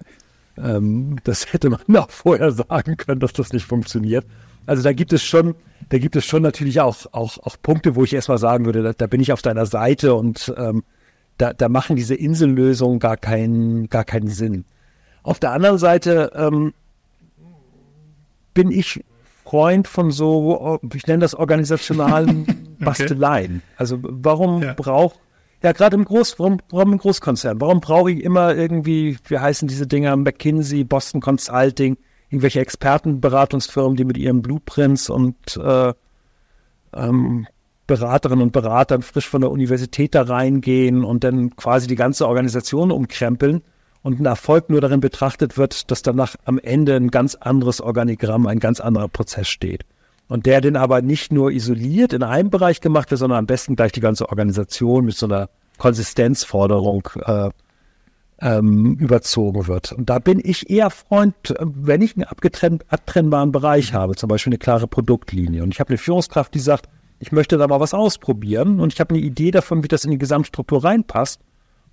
ähm, das hätte man auch vorher sagen können, dass das nicht funktioniert. Also da gibt es schon, da gibt es schon natürlich auch, auch, auch Punkte, wo ich erstmal sagen würde, da, da bin ich auf deiner Seite und ähm, da, da machen diese Insellösungen gar keinen, gar keinen Sinn. Auf der anderen Seite ähm, bin ich Freund von so, ich nenne das organisationalen okay. Basteleien. Also warum ja. braucht, ja gerade im Groß, warum, warum im Großkonzern? Warum brauche ich immer irgendwie, wie heißen diese Dinger, McKinsey, Boston Consulting, irgendwelche Expertenberatungsfirmen, die mit ihren Blueprints und äh, ähm, Beraterinnen und Beratern frisch von der Universität da reingehen und dann quasi die ganze Organisation umkrempeln und ein Erfolg nur darin betrachtet wird, dass danach am Ende ein ganz anderes Organigramm, ein ganz anderer Prozess steht. Und der den aber nicht nur isoliert in einem Bereich gemacht wird, sondern am besten gleich die ganze Organisation mit so einer Konsistenzforderung äh, ähm, überzogen wird. Und da bin ich eher Freund, wenn ich einen abtrennbaren Bereich habe, zum Beispiel eine klare Produktlinie. Und ich habe eine Führungskraft, die sagt, ich möchte da mal was ausprobieren und ich habe eine Idee davon, wie das in die Gesamtstruktur reinpasst.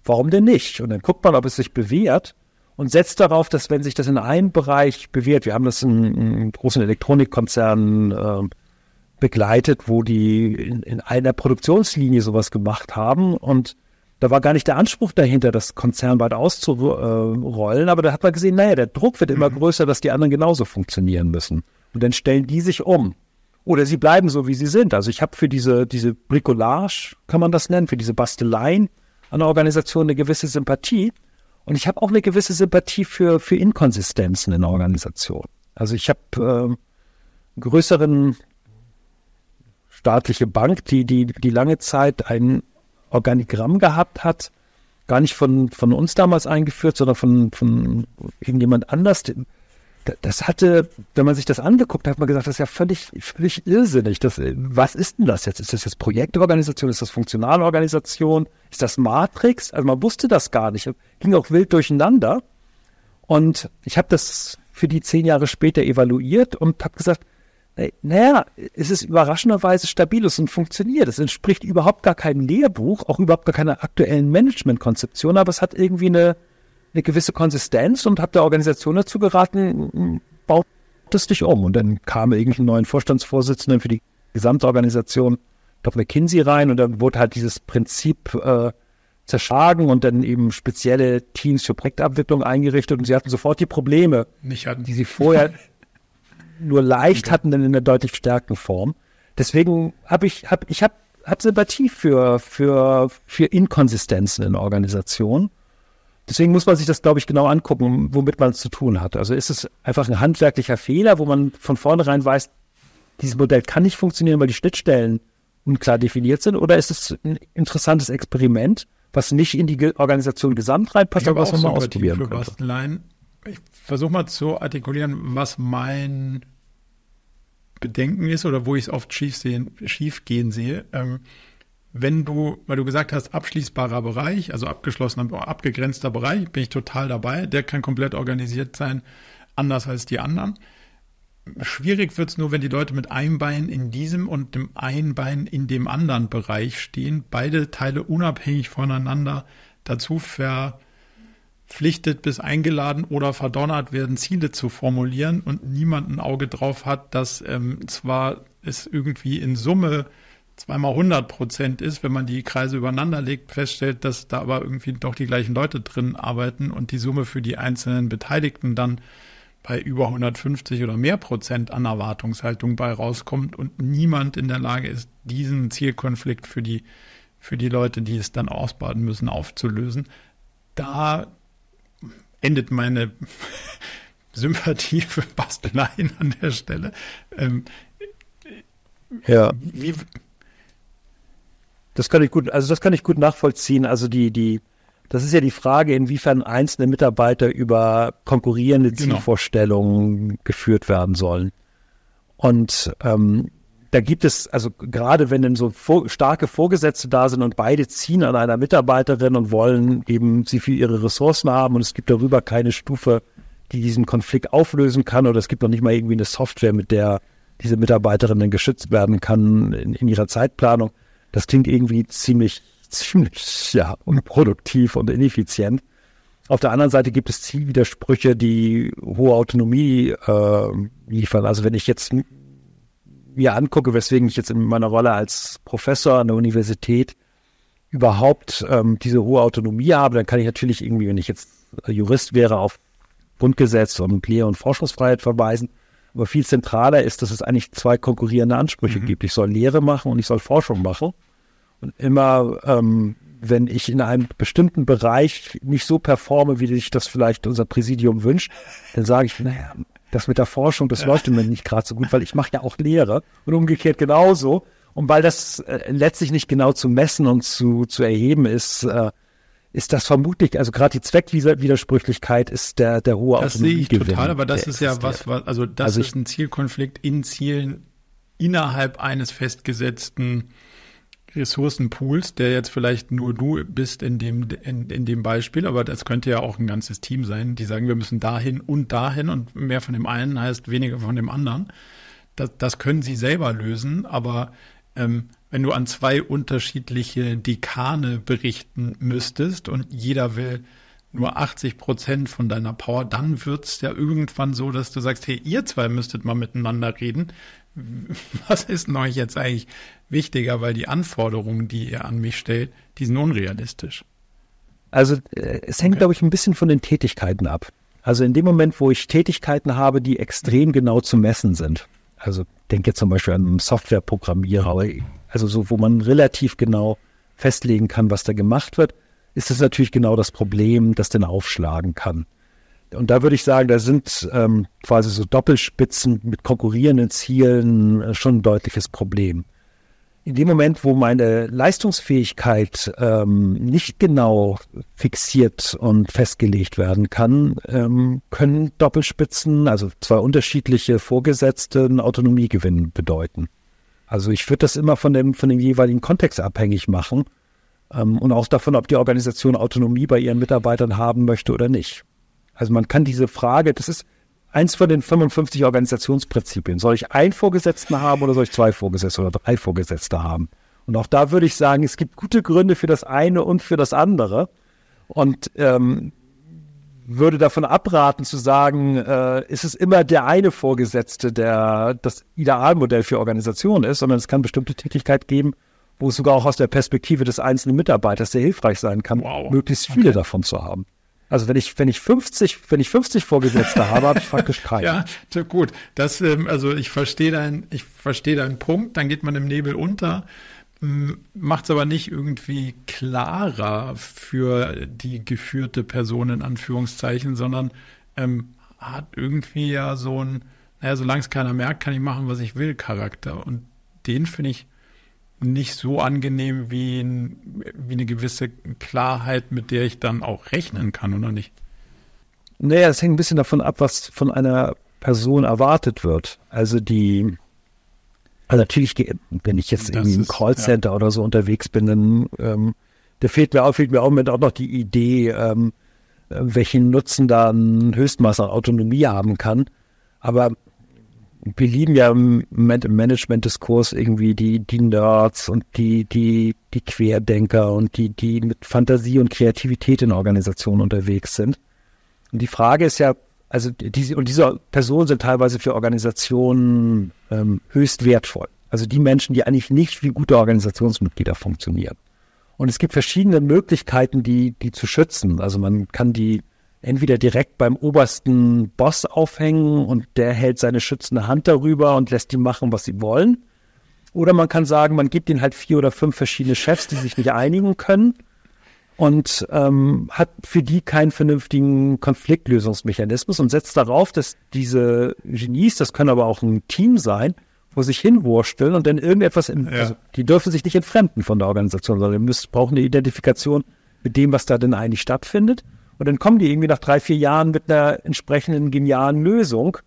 Warum denn nicht? Und dann guckt man, ob es sich bewährt und setzt darauf, dass wenn sich das in einem Bereich bewährt, wir haben das in, in großen Elektronikkonzernen äh, begleitet, wo die in, in einer Produktionslinie sowas gemacht haben und da war gar nicht der Anspruch dahinter, das konzernweit auszurollen, aber da hat man gesehen, naja, der Druck wird immer mhm. größer, dass die anderen genauso funktionieren müssen. Und dann stellen die sich um. Oder sie bleiben so, wie sie sind. Also ich habe für diese, diese Bricolage, kann man das nennen, für diese Basteleien an der Organisation eine gewisse Sympathie. Und ich habe auch eine gewisse Sympathie für, für Inkonsistenzen in der Organisation. Also ich habe äh, größeren staatliche Bank, die, die, die lange Zeit einen Organigramm gehabt hat, gar nicht von, von uns damals eingeführt, sondern von, von irgendjemand anders. Das hatte, wenn man sich das angeguckt hat, hat man gesagt, das ist ja völlig, völlig irrsinnig. Das, was ist denn das jetzt? Ist das jetzt Projektorganisation? Ist das Funktionalorganisation? Ist das Matrix? Also man wusste das gar nicht. Ging auch wild durcheinander. Und ich habe das für die zehn Jahre später evaluiert und habe gesagt, naja, es ist überraschenderweise stabiles und funktioniert. Es entspricht überhaupt gar keinem Lehrbuch, auch überhaupt gar keiner aktuellen Managementkonzeption, aber es hat irgendwie eine, eine gewisse Konsistenz und habe der Organisation dazu geraten, baut das dich um. Und dann kam irgendein neuen Vorstandsvorsitzenden für die gesamte Organisation, glaube McKinsey rein und dann wurde halt dieses Prinzip äh, zerschlagen und dann eben spezielle Teams für Projektabwicklung eingerichtet und sie hatten sofort die Probleme, die sie vorher nur leicht okay. hatten, dann in einer deutlich stärkeren Form. Deswegen habe ich, hab, ich habe hab Sympathie für, für, für Inkonsistenzen in Organisationen. Deswegen muss man sich das, glaube ich, genau angucken, womit man es zu tun hat. Also ist es einfach ein handwerklicher Fehler, wo man von vornherein weiß, dieses Modell kann nicht funktionieren, weil die Schnittstellen unklar definiert sind, oder ist es ein interessantes Experiment, was nicht in die Organisation gesamt reinpasst, aber was man mal ausprobieren könnte? Basteleien ich versuche mal zu artikulieren, was mein Bedenken ist oder wo ich es oft schief, sehen, schief gehen sehe. Ähm, wenn du, weil du gesagt hast, abschließbarer Bereich, also abgeschlossener, abgegrenzter Bereich, bin ich total dabei. Der kann komplett organisiert sein, anders als die anderen. Schwierig wird es nur, wenn die Leute mit einem Bein in diesem und dem einen Bein in dem anderen Bereich stehen, beide Teile unabhängig voneinander dazu ver, verpflichtet bis eingeladen oder verdonnert werden, Ziele zu formulieren und niemand ein Auge drauf hat, dass ähm, zwar es irgendwie in Summe zweimal 100 Prozent ist, wenn man die Kreise übereinander legt, feststellt, dass da aber irgendwie doch die gleichen Leute drin arbeiten und die Summe für die einzelnen Beteiligten dann bei über 150 oder mehr Prozent an Erwartungshaltung bei rauskommt und niemand in der Lage ist, diesen Zielkonflikt für die, für die Leute, die es dann ausbaden müssen, aufzulösen. Da endet meine Sympathie für Basteleien an der Stelle. Ähm, ja. Wie, das kann ich gut, also das kann ich gut nachvollziehen. Also die, die, das ist ja die Frage, inwiefern einzelne Mitarbeiter über konkurrierende genau. Zielvorstellungen geführt werden sollen. Und ähm, da gibt es, also gerade wenn dann so vor, starke Vorgesetzte da sind und beide ziehen an einer Mitarbeiterin und wollen eben sie für ihre Ressourcen haben und es gibt darüber keine Stufe, die diesen Konflikt auflösen kann oder es gibt noch nicht mal irgendwie eine Software, mit der diese Mitarbeiterin dann geschützt werden kann in, in ihrer Zeitplanung. Das klingt irgendwie ziemlich, ziemlich, ja, unproduktiv und ineffizient. Auf der anderen Seite gibt es Zielwidersprüche, die hohe Autonomie äh, liefern. Also wenn ich jetzt mir angucke, weswegen ich jetzt in meiner Rolle als Professor an der Universität überhaupt ähm, diese hohe Autonomie habe, dann kann ich natürlich irgendwie, wenn ich jetzt Jurist wäre, auf Grundgesetz und Lehr- und Forschungsfreiheit verweisen. Aber viel zentraler ist, dass es eigentlich zwei konkurrierende Ansprüche mhm. gibt. Ich soll Lehre machen und ich soll Forschung machen. Und immer ähm, wenn ich in einem bestimmten Bereich nicht so performe, wie sich das vielleicht unser Präsidium wünscht, dann sage ich, naja, das mit der Forschung, das läuft mir nicht gerade so gut, weil ich mache ja auch Lehre und umgekehrt genauso. Und weil das äh, letztlich nicht genau zu messen und zu, zu erheben ist, äh, ist das vermutlich, also gerade die Zweckwidersprüchlichkeit ist der, der hohe Das sehe ich total, aber das ist ja was, was, also das also ist ein Zielkonflikt in Zielen innerhalb eines festgesetzten Ressourcenpools, der jetzt vielleicht nur du bist in dem, in, in dem Beispiel, aber das könnte ja auch ein ganzes Team sein, die sagen, wir müssen dahin und dahin und mehr von dem einen heißt weniger von dem anderen. Das, das können sie selber lösen, aber ähm, wenn du an zwei unterschiedliche Dekane berichten müsstest und jeder will nur 80 Prozent von deiner Power, dann wird's ja irgendwann so, dass du sagst, hey, ihr zwei müsstet mal miteinander reden. Was ist denn euch jetzt eigentlich wichtiger, weil die Anforderungen, die ihr an mich stellt, die sind unrealistisch. Also äh, es hängt, okay. glaube ich, ein bisschen von den Tätigkeiten ab. Also in dem Moment, wo ich Tätigkeiten habe, die extrem genau zu messen sind. Also denke zum Beispiel an einen Softwareprogrammierer, also so, wo man relativ genau festlegen kann, was da gemacht wird, ist das natürlich genau das Problem, das denn aufschlagen kann. Und da würde ich sagen, da sind ähm, quasi so Doppelspitzen mit konkurrierenden Zielen äh, schon ein deutliches Problem in dem Moment, wo meine Leistungsfähigkeit ähm, nicht genau fixiert und festgelegt werden kann, ähm, können Doppelspitzen, also zwei unterschiedliche Vorgesetzte, einen Autonomiegewinn bedeuten. Also ich würde das immer von dem, von dem jeweiligen Kontext abhängig machen ähm, und auch davon, ob die Organisation Autonomie bei ihren Mitarbeitern haben möchte oder nicht. Also man kann diese Frage, das ist, eins von den 55 Organisationsprinzipien. Soll ich einen Vorgesetzten haben oder soll ich zwei Vorgesetzte oder drei Vorgesetzte haben? Und auch da würde ich sagen, es gibt gute Gründe für das eine und für das andere. Und ähm, würde davon abraten zu sagen, äh, ist es immer der eine Vorgesetzte, der das Idealmodell für Organisationen ist, sondern es kann bestimmte Tätigkeit geben, wo es sogar auch aus der Perspektive des einzelnen Mitarbeiters sehr hilfreich sein kann, wow. möglichst viele okay. davon zu haben. Also wenn ich, wenn ich 50, wenn ich 50 Vorgesetzte habe, habe ich faktisch keinen. Ja, gut. Das, ähm, also ich verstehe deinen, ich verstehe deinen Punkt, dann geht man im Nebel unter. Macht es aber nicht irgendwie klarer für die geführte Person in Anführungszeichen, sondern ähm, hat irgendwie ja so ein, naja, solange es keiner merkt, kann ich machen, was ich will, Charakter. Und den finde ich nicht so angenehm wie, wie eine gewisse Klarheit, mit der ich dann auch rechnen kann, oder nicht? Naja, es hängt ein bisschen davon ab, was von einer Person erwartet wird. Also die, also natürlich, wenn ich jetzt irgendwie im Callcenter ja. oder so unterwegs bin, dann ähm, da fehlt mir auch, fehlt mir auch, mit auch noch die Idee, ähm, welchen Nutzen da ein Höchstmaß an Autonomie haben kann. Aber wir lieben ja im Management-Diskurs irgendwie die, die Nerds und die, die, die Querdenker und die, die mit Fantasie und Kreativität in Organisationen unterwegs sind. Und die Frage ist ja, also diese, und diese Personen sind teilweise für Organisationen ähm, höchst wertvoll. Also die Menschen, die eigentlich nicht wie gute Organisationsmitglieder funktionieren. Und es gibt verschiedene Möglichkeiten, die, die zu schützen. Also man kann die entweder direkt beim obersten Boss aufhängen und der hält seine schützende Hand darüber und lässt die machen, was sie wollen. Oder man kann sagen, man gibt ihnen halt vier oder fünf verschiedene Chefs, die sich nicht einigen können und ähm, hat für die keinen vernünftigen Konfliktlösungsmechanismus und setzt darauf, dass diese Genies, das können aber auch ein Team sein, wo sich hinwursteln und dann irgendetwas, in, ja. also die dürfen sich nicht entfremden von der Organisation, sondern ihr brauchen eine Identifikation mit dem, was da denn eigentlich stattfindet. Und dann kommen die irgendwie nach drei, vier Jahren mit einer entsprechenden genialen Lösung.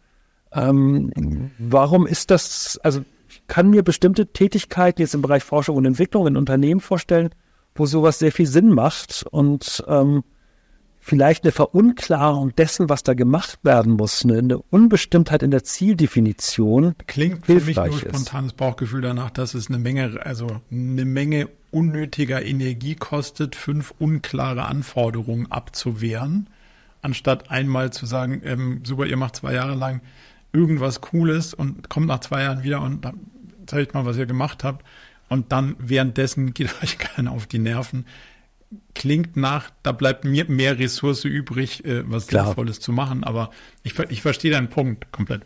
Ähm, warum ist das, also kann mir bestimmte Tätigkeiten jetzt im Bereich Forschung und Entwicklung in Unternehmen vorstellen, wo sowas sehr viel Sinn macht und ähm, vielleicht eine Verunklarung dessen, was da gemacht werden muss, eine, eine Unbestimmtheit in der Zieldefinition. Klingt für mich nur spontanes Bauchgefühl danach, dass es eine Menge, also eine Menge unnötiger Energie kostet, fünf unklare Anforderungen abzuwehren, anstatt einmal zu sagen, ähm, super, ihr macht zwei Jahre lang irgendwas Cooles und kommt nach zwei Jahren wieder und dann zeigt mal, was ihr gemacht habt. Und dann währenddessen geht euch keiner auf die Nerven klingt nach, da bleibt mir mehr Ressource übrig, äh, was Klar. Sinnvolles zu machen. Aber ich, ich verstehe deinen Punkt komplett.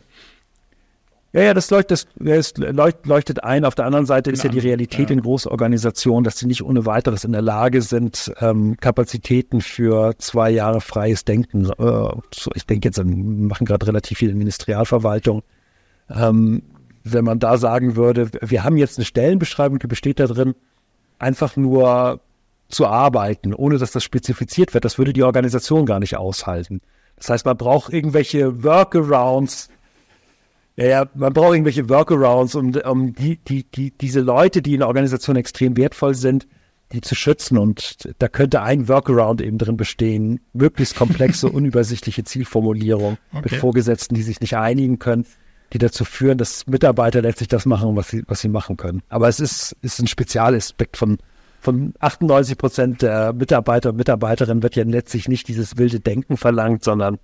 Ja, ja, das leuchtet, das leuchtet ein. Auf der anderen Seite ist ja die Realität ja. in Großorganisationen, dass sie nicht ohne weiteres in der Lage sind, ähm, Kapazitäten für zwei Jahre freies Denken, äh, ich denke jetzt, wir machen gerade relativ viel in Ministerialverwaltung. Ähm, wenn man da sagen würde, wir haben jetzt eine Stellenbeschreibung, die besteht da drin, einfach nur zu arbeiten, ohne dass das spezifiziert wird. Das würde die Organisation gar nicht aushalten. Das heißt, man braucht irgendwelche Workarounds. Ja, ja, man braucht irgendwelche Workarounds, um, um die, die, die, diese Leute, die in der Organisation extrem wertvoll sind, die zu schützen. Und da könnte ein Workaround eben drin bestehen. Möglichst komplexe, unübersichtliche Zielformulierung okay. mit Vorgesetzten, die sich nicht einigen können, die dazu führen, dass Mitarbeiter letztlich das machen, was sie, was sie machen können. Aber es ist, ist ein Spezialaspekt von, von 98 Prozent der Mitarbeiter und Mitarbeiterinnen wird ja letztlich nicht dieses wilde Denken verlangt, sondern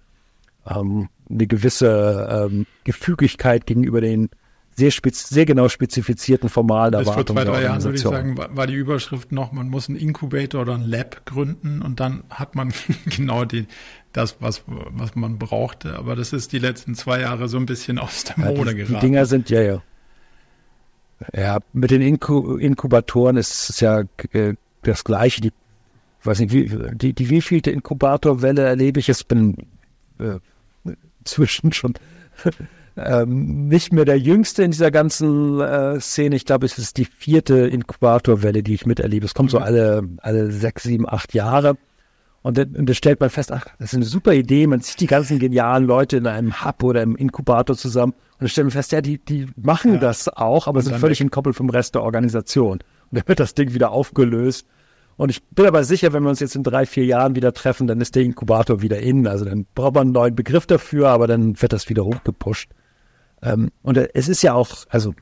ähm, eine gewisse ähm, Gefügigkeit gegenüber den sehr, spez sehr genau spezifizierten formalen Bis Erwartungen. Vor zwei, drei Jahren würde ich sagen, war die Überschrift noch, man muss einen Inkubator oder ein Lab gründen und dann hat man genau die, das, was, was man brauchte. Aber das ist die letzten zwei Jahre so ein bisschen aus der Mode ja, die, geraten. Die Dinger sind ja, ja. Ja, mit den Inku Inkubatoren ist es ja äh, das Gleiche. Die, weiß nicht, wie, die, die wievielte Inkubatorwelle erlebe ich? Ich bin äh, zwischen schon ähm, nicht mehr der Jüngste in dieser ganzen äh, Szene. Ich glaube, es ist die vierte Inkubatorwelle, die ich miterlebe. Es kommt so mhm. alle, alle sechs, sieben, acht Jahre. Und dann, und dann stellt man fest, ach, das ist eine super Idee. Man zieht die ganzen genialen Leute in einem Hub oder im Inkubator zusammen und dann stellen wir fest, ja, die, die machen ja. das auch, aber sind völlig entkoppelt vom Rest der Organisation. Und dann wird das Ding wieder aufgelöst. Und ich bin aber sicher, wenn wir uns jetzt in drei, vier Jahren wieder treffen, dann ist der Inkubator wieder in. Also dann braucht man einen neuen Begriff dafür, aber dann wird das wieder hochgepusht. Ähm, und es ist ja auch, also,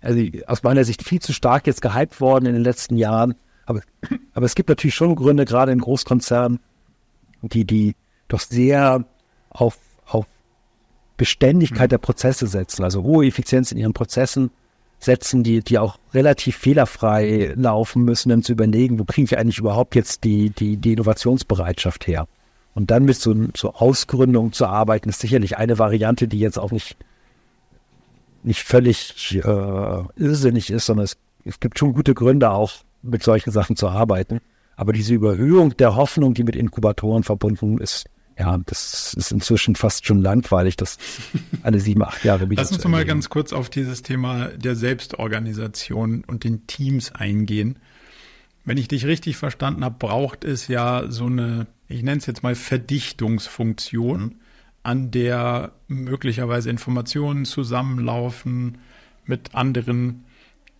also aus meiner Sicht viel zu stark jetzt gehypt worden in den letzten Jahren. Aber, aber es gibt natürlich schon Gründe, gerade in Großkonzernen, die, die doch sehr auf, auf Beständigkeit der Prozesse setzen, also hohe Effizienz in ihren Prozessen setzen, die, die auch relativ fehlerfrei laufen müssen, um zu überlegen, wo kriegen wir eigentlich überhaupt jetzt die, die, die Innovationsbereitschaft her? Und dann mit so, so Ausgründung zu arbeiten, ist sicherlich eine Variante, die jetzt auch nicht, nicht völlig äh, irrsinnig ist, sondern es, es gibt schon gute Gründe auch, mit solchen Sachen zu arbeiten. Aber diese Überhöhung der Hoffnung, die mit Inkubatoren verbunden ist, ja, das ist inzwischen fast schon langweilig, das alle sieben, acht Jahre wieder Lass uns mal ganz kurz auf dieses Thema der Selbstorganisation und den Teams eingehen. Wenn ich dich richtig verstanden habe, braucht es ja so eine, ich nenne es jetzt mal Verdichtungsfunktion, an der möglicherweise Informationen zusammenlaufen mit anderen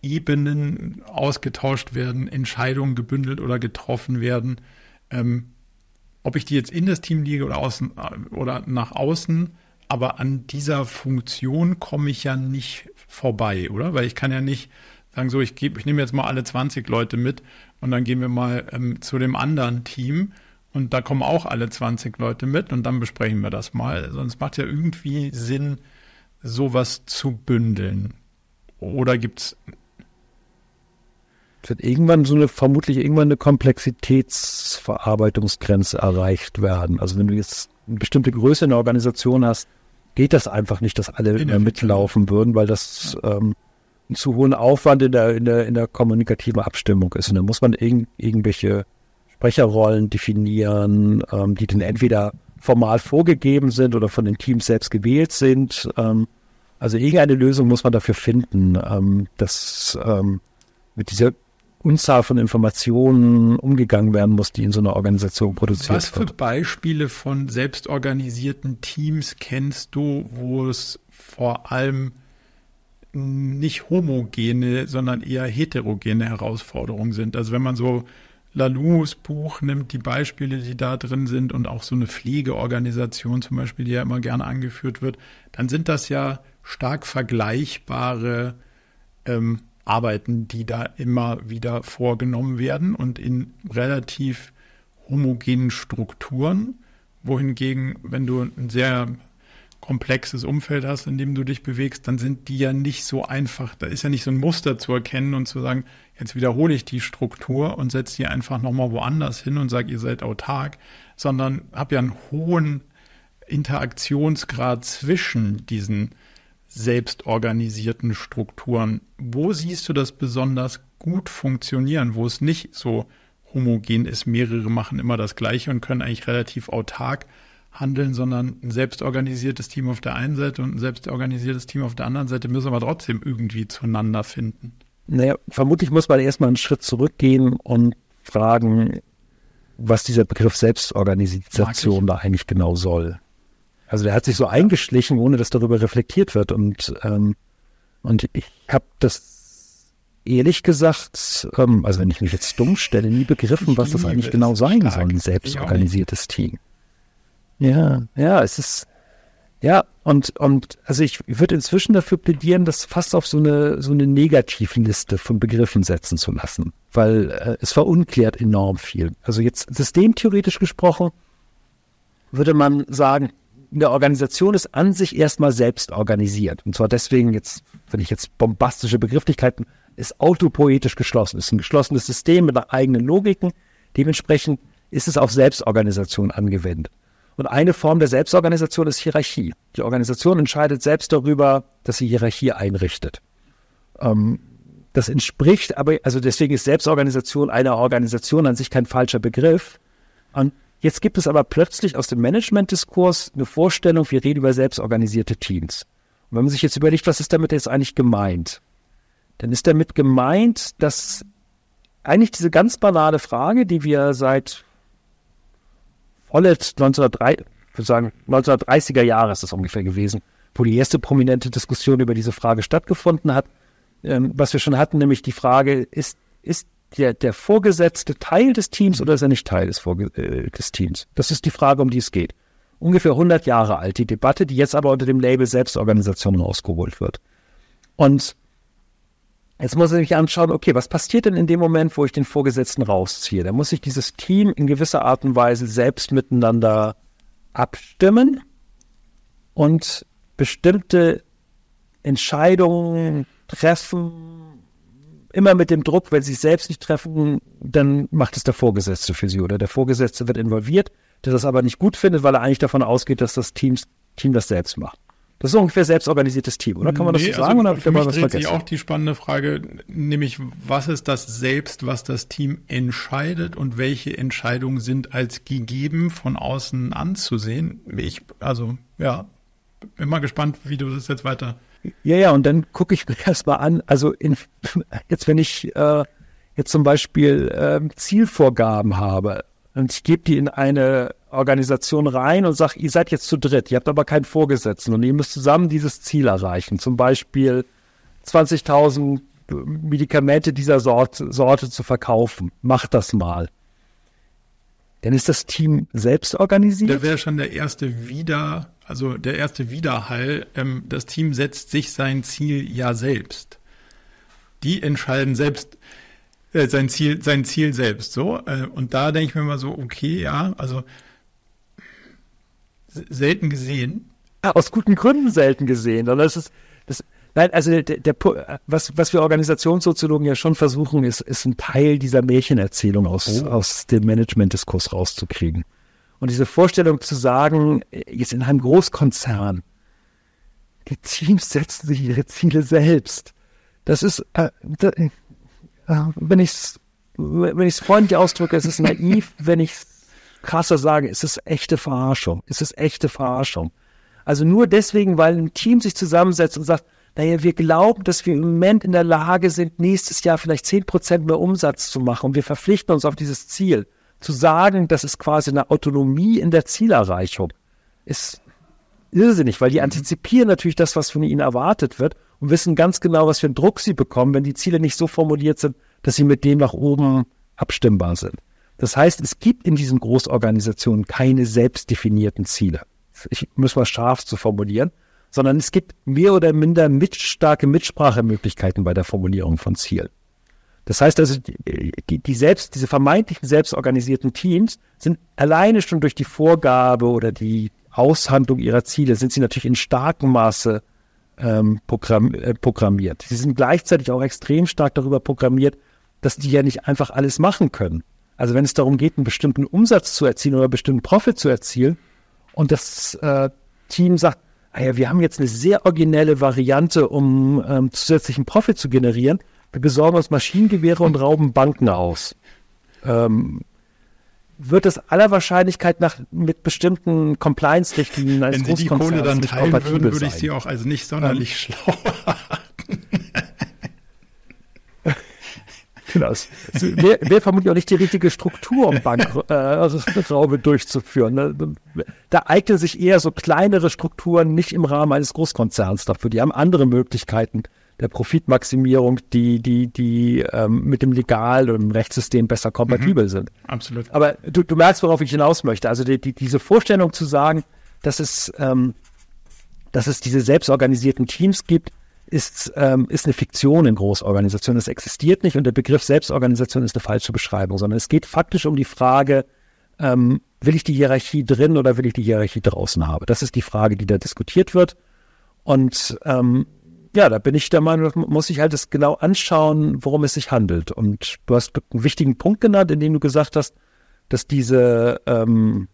Ebenen ausgetauscht werden, Entscheidungen gebündelt oder getroffen werden. Ähm, ob ich die jetzt in das Team liege oder, außen, oder nach außen, aber an dieser Funktion komme ich ja nicht vorbei, oder? Weil ich kann ja nicht sagen, so, ich, gebe, ich nehme jetzt mal alle 20 Leute mit und dann gehen wir mal ähm, zu dem anderen Team und da kommen auch alle 20 Leute mit und dann besprechen wir das mal. Sonst macht ja irgendwie Sinn, sowas zu bündeln. Oder gibt es wird irgendwann so eine, vermutlich irgendwann eine Komplexitätsverarbeitungsgrenze erreicht werden. Also wenn du jetzt eine bestimmte Größe in der Organisation hast, geht das einfach nicht, dass alle immer mitlaufen würden, weil das ähm, einen zu hohen Aufwand in der, in der, in der kommunikativen Abstimmung ist. Und dann muss man irg irgendwelche Sprecherrollen definieren, ähm, die dann entweder formal vorgegeben sind oder von den Teams selbst gewählt sind. Ähm, also irgendeine Lösung muss man dafür finden, ähm, dass ähm, mit dieser Unzahl von Informationen umgegangen werden muss, die in so einer Organisation produziert wird. Was für Beispiele von selbstorganisierten Teams kennst du, wo es vor allem nicht homogene, sondern eher heterogene Herausforderungen sind. Also wenn man so Lalous Buch nimmt, die Beispiele, die da drin sind und auch so eine Pflegeorganisation zum Beispiel, die ja immer gerne angeführt wird, dann sind das ja stark vergleichbare ähm, Arbeiten, die da immer wieder vorgenommen werden und in relativ homogenen Strukturen, wohingegen, wenn du ein sehr komplexes Umfeld hast, in dem du dich bewegst, dann sind die ja nicht so einfach. Da ist ja nicht so ein Muster zu erkennen und zu sagen, jetzt wiederhole ich die Struktur und setze die einfach nochmal woanders hin und sage, ihr seid autark, sondern habe ja einen hohen Interaktionsgrad zwischen diesen selbstorganisierten Strukturen. Wo siehst du das besonders gut funktionieren, wo es nicht so homogen ist, mehrere machen immer das Gleiche und können eigentlich relativ autark handeln, sondern ein selbstorganisiertes Team auf der einen Seite und ein selbstorganisiertes Team auf der anderen Seite müssen aber trotzdem irgendwie zueinander finden. Naja, vermutlich muss man erstmal einen Schritt zurückgehen und fragen, was dieser Begriff Selbstorganisation da eigentlich genau soll. Also der hat sich so eingeschlichen, ohne dass darüber reflektiert wird. Und, ähm, und ich habe das ehrlich gesagt, ähm, also wenn ich mich jetzt dumm stelle, nie begriffen, was das eigentlich genau sein stark. soll, ein selbstorganisiertes Team. Ja, ja, es ist, ja, und, und also ich würde inzwischen dafür plädieren, das fast auf so eine, so eine Negativliste von Begriffen setzen zu lassen, weil äh, es verunklärt enorm viel. Also jetzt systemtheoretisch gesprochen würde man sagen, eine Organisation ist an sich erstmal selbst organisiert. Und zwar deswegen jetzt, wenn ich jetzt bombastische Begrifflichkeiten, ist autopoetisch geschlossen, ist ein geschlossenes System mit eigenen Logiken. Dementsprechend ist es auf Selbstorganisation angewendet. Und eine Form der Selbstorganisation ist Hierarchie. Die Organisation entscheidet selbst darüber, dass sie Hierarchie einrichtet. Ähm, das entspricht aber, also deswegen ist Selbstorganisation einer Organisation an sich kein falscher Begriff. Und jetzt gibt es aber plötzlich aus dem Management-Diskurs eine Vorstellung, wir reden über selbstorganisierte Teams. Und wenn man sich jetzt überlegt, was ist damit jetzt eigentlich gemeint? Dann ist damit gemeint, dass eigentlich diese ganz banale Frage, die wir seit Ollett 1903, ich würde sagen 1930er Jahre ist das ungefähr gewesen, wo die erste prominente Diskussion über diese Frage stattgefunden hat. Ähm, was wir schon hatten, nämlich die Frage, ist, ist der, der Vorgesetzte Teil des Teams oder ist er nicht Teil des, Vorge äh, des Teams? Das ist die Frage, um die es geht. Ungefähr 100 Jahre alt, die Debatte, die jetzt aber unter dem Label Selbstorganisation rausgeholt wird. Und Jetzt muss ich mich anschauen, okay, was passiert denn in dem Moment, wo ich den Vorgesetzten rausziehe? Da muss ich dieses Team in gewisser Art und Weise selbst miteinander abstimmen und bestimmte Entscheidungen treffen, immer mit dem Druck, wenn sie es selbst nicht treffen, dann macht es der Vorgesetzte für sie oder der Vorgesetzte wird involviert, der das aber nicht gut findet, weil er eigentlich davon ausgeht, dass das Team, Team das selbst macht. Das ist ungefähr selbstorganisiertes Team, oder? Kann man das nee, so sagen? Also oder für mich dreht sich auch die spannende Frage, nämlich was ist das Selbst, was das Team entscheidet und welche Entscheidungen sind als gegeben von außen anzusehen? Ich, also, ja, bin mal gespannt, wie du das jetzt weiter. Ja, ja, und dann gucke ich mir erst mal an, also in, jetzt wenn ich äh, jetzt zum Beispiel äh, Zielvorgaben habe und ich gebe die in eine Organisation rein und sage, ihr seid jetzt zu dritt, ihr habt aber keinen Vorgesetzten und ihr müsst zusammen dieses Ziel erreichen. Zum Beispiel 20.000 Medikamente dieser Sorte, Sorte zu verkaufen. Macht das mal. Dann ist das Team selbst organisiert. Da wäre schon der erste Wieder, also der erste Widerhall. Ähm, das Team setzt sich sein Ziel ja selbst. Die entscheiden selbst äh, sein Ziel, sein Ziel selbst. So äh, und da denke ich mir mal so, okay, ja, also selten gesehen. Ja, aus guten Gründen selten gesehen. Und das ist, nein, also der, der, was, was wir Organisationssoziologen ja schon versuchen, ist, ist ein Teil dieser Märchenerzählung aus, oh. aus dem Managementdiskurs rauszukriegen. Und diese Vorstellung zu sagen, jetzt in einem Großkonzern, die Teams setzen sich ihre Ziele selbst. Das ist, äh, da, äh, wenn ich es wenn ich es freundlich ausdrücke, es ist naiv, wenn ich es krasser sage, es ist echte Verarschung. Es ist echte Verarschung. Also nur deswegen, weil ein Team sich zusammensetzt und sagt, naja, wir glauben, dass wir im Moment in der Lage sind, nächstes Jahr vielleicht zehn Prozent mehr Umsatz zu machen und wir verpflichten uns auf dieses Ziel. Zu sagen, das ist quasi eine Autonomie in der Zielerreichung, ist irrsinnig, weil die mhm. antizipieren natürlich das, was von ihnen erwartet wird und wissen ganz genau, was für einen Druck sie bekommen, wenn die Ziele nicht so formuliert sind, dass sie mit dem nach oben abstimmbar sind. Das heißt, es gibt in diesen Großorganisationen keine selbstdefinierten Ziele. Ich muss mal scharf zu formulieren, sondern es gibt mehr oder minder mit, starke Mitsprachemöglichkeiten bei der Formulierung von Zielen. Das heißt also, die, die selbst, diese vermeintlichen selbstorganisierten Teams sind alleine schon durch die Vorgabe oder die Aushandlung ihrer Ziele sind sie natürlich in starkem Maße ähm, programm, äh, programmiert. Sie sind gleichzeitig auch extrem stark darüber programmiert, dass die ja nicht einfach alles machen können. Also wenn es darum geht, einen bestimmten Umsatz zu erzielen oder einen bestimmten Profit zu erzielen und das äh, Team sagt, ah ja, wir haben jetzt eine sehr originelle Variante, um ähm, zusätzlichen Profit zu generieren, wir besorgen uns Maschinengewehre und rauben Banken aus. Ähm, wird es aller Wahrscheinlichkeit nach mit bestimmten Compliance-Richtlinien als Wenn Sie die Kohle dann teilen würden, würde ich sie auch also nicht sonderlich ähm, schlau Genau. Wäre wär vermutlich auch nicht die richtige Struktur, um Bankraube äh, durchzuführen. Ne? Da eignen sich eher so kleinere Strukturen nicht im Rahmen eines Großkonzerns dafür. Die haben andere Möglichkeiten der Profitmaximierung, die, die, die ähm, mit dem Legal- und dem Rechtssystem besser kompatibel mhm. sind. Absolut. Aber du, du merkst, worauf ich hinaus möchte. Also die, die, diese Vorstellung zu sagen, dass es, ähm, dass es diese selbstorganisierten Teams gibt, ist, ähm, ist eine Fiktion in Großorganisationen. Es existiert nicht und der Begriff Selbstorganisation ist eine falsche Beschreibung, sondern es geht faktisch um die Frage, ähm, will ich die Hierarchie drin oder will ich die Hierarchie draußen haben? Das ist die Frage, die da diskutiert wird. Und ähm, ja, da bin ich der Meinung, muss ich halt das genau anschauen, worum es sich handelt. Und du hast einen wichtigen Punkt genannt, in dem du gesagt hast, dass diese ähm,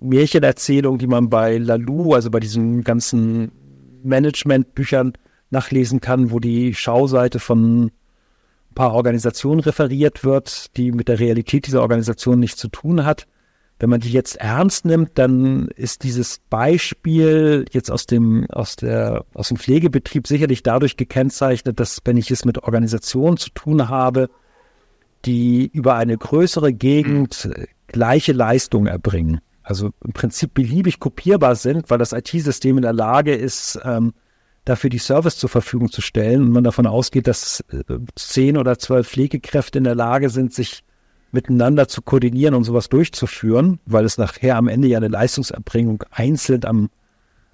Märchenerzählung, die man bei Lalou, also bei diesen ganzen Managementbüchern nachlesen kann, wo die Schauseite von ein paar Organisationen referiert wird, die mit der Realität dieser Organisation nichts zu tun hat, wenn man die jetzt ernst nimmt, dann ist dieses Beispiel jetzt aus dem, aus der, aus dem Pflegebetrieb sicherlich dadurch gekennzeichnet, dass wenn ich es mit Organisationen zu tun habe, die über eine größere Gegend gleiche Leistung erbringen, also im Prinzip beliebig kopierbar sind, weil das IT-System in der Lage ist, ähm, dafür die Service zur Verfügung zu stellen und man davon ausgeht, dass äh, zehn oder zwölf Pflegekräfte in der Lage sind, sich miteinander zu koordinieren und sowas durchzuführen, weil es nachher am Ende ja eine Leistungserbringung einzeln am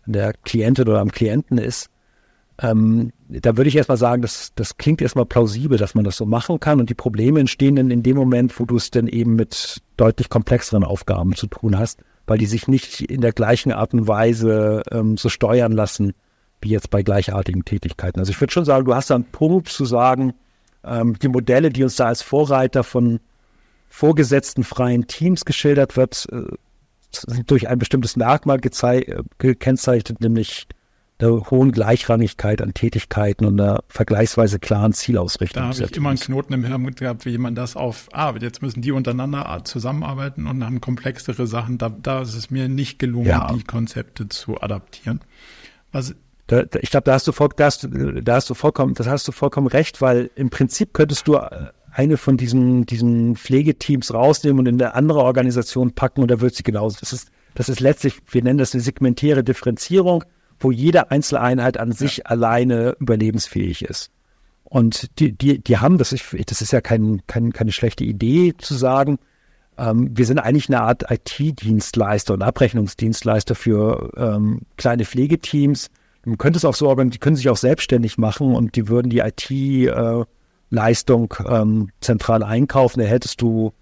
der Klientin oder am Klienten ist. Ähm, da würde ich erstmal sagen, das, das klingt erstmal plausibel, dass man das so machen kann. Und die Probleme entstehen dann in dem Moment, wo du es dann eben mit deutlich komplexeren Aufgaben zu tun hast, weil die sich nicht in der gleichen Art und Weise ähm, so steuern lassen, wie jetzt bei gleichartigen Tätigkeiten. Also ich würde schon sagen, du hast da einen Punkt zu sagen, ähm, die Modelle, die uns da als Vorreiter von vorgesetzten freien Teams geschildert wird, äh, sind durch ein bestimmtes Merkmal äh, gekennzeichnet, nämlich der hohen Gleichrangigkeit an Tätigkeiten und einer vergleichsweise klaren Zielausrichtung. Da habe ich immer einen Knoten im Hirn gehabt, wie man das auf, ah, jetzt müssen die untereinander zusammenarbeiten und haben komplexere Sachen. Da, da ist es mir nicht gelungen, ja. die Konzepte zu adaptieren. Was da, da, ich glaube, da hast du voll, da hast, da hast du vollkommen, das hast du vollkommen recht, weil im Prinzip könntest du äh, eine von diesen, diesen Pflegeteams rausnehmen und in eine andere Organisation packen und da wird sie genauso. Das ist, das ist letztlich, wir nennen das eine segmentäre Differenzierung, wo jede Einzeleinheit an sich ja. alleine überlebensfähig ist. Und die, die, die haben, das ist, das ist ja kein, kein, keine schlechte Idee zu sagen, ähm, wir sind eigentlich eine Art IT-Dienstleister und Abrechnungsdienstleister für ähm, kleine Pflegeteams. Man könnte es auch so organisieren, die können sich auch selbstständig machen und die würden die IT äh, ähm, zentral einkaufen, da hättest du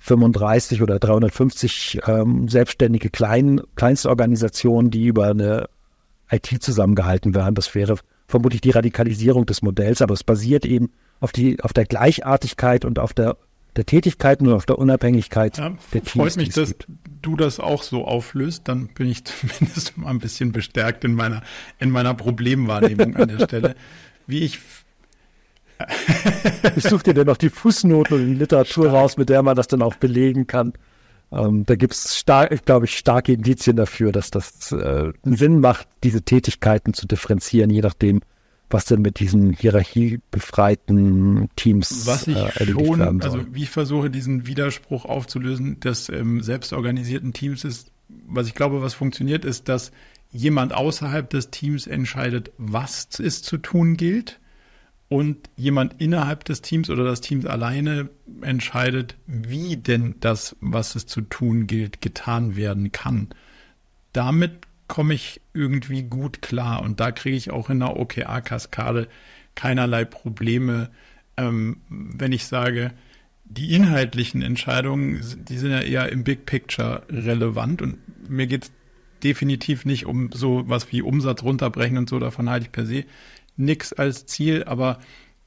35 oder 350 ähm, selbstständige Klein, Kleinstorganisationen, die über eine IT zusammengehalten werden. Das wäre vermutlich die Radikalisierung des Modells, aber es basiert eben auf, die, auf der Gleichartigkeit und auf der, der Tätigkeiten und auf der Unabhängigkeit ja, der Teams. Freut mich, dass gibt. du das auch so auflöst. Dann bin ich zumindest mal ein bisschen bestärkt in meiner, in meiner Problemwahrnehmung an der Stelle. Wie ich ich suche dir denn noch die Fußnoten und die Literatur Stark. raus, mit der man das dann auch belegen kann. Ähm, da gibt es, glaube ich, starke Indizien dafür, dass das äh, Sinn macht, diese Tätigkeiten zu differenzieren, je nachdem, was denn mit diesen hierarchiebefreiten Teams was ich äh, schon, also wie ich versuche, diesen Widerspruch aufzulösen, des ähm, selbstorganisierten Teams ist, was ich glaube, was funktioniert, ist, dass jemand außerhalb des Teams entscheidet, was es zu tun gilt und jemand innerhalb des Teams oder das Teams alleine entscheidet, wie denn das, was es zu tun gilt, getan werden kann. Damit komme ich irgendwie gut klar. Und da kriege ich auch in der OKR-Kaskade keinerlei Probleme, ähm, wenn ich sage, die inhaltlichen Entscheidungen, die sind ja eher im Big Picture relevant. Und mir geht es definitiv nicht um so was wie Umsatz runterbrechen und so, davon halte ich per se nichts als Ziel, aber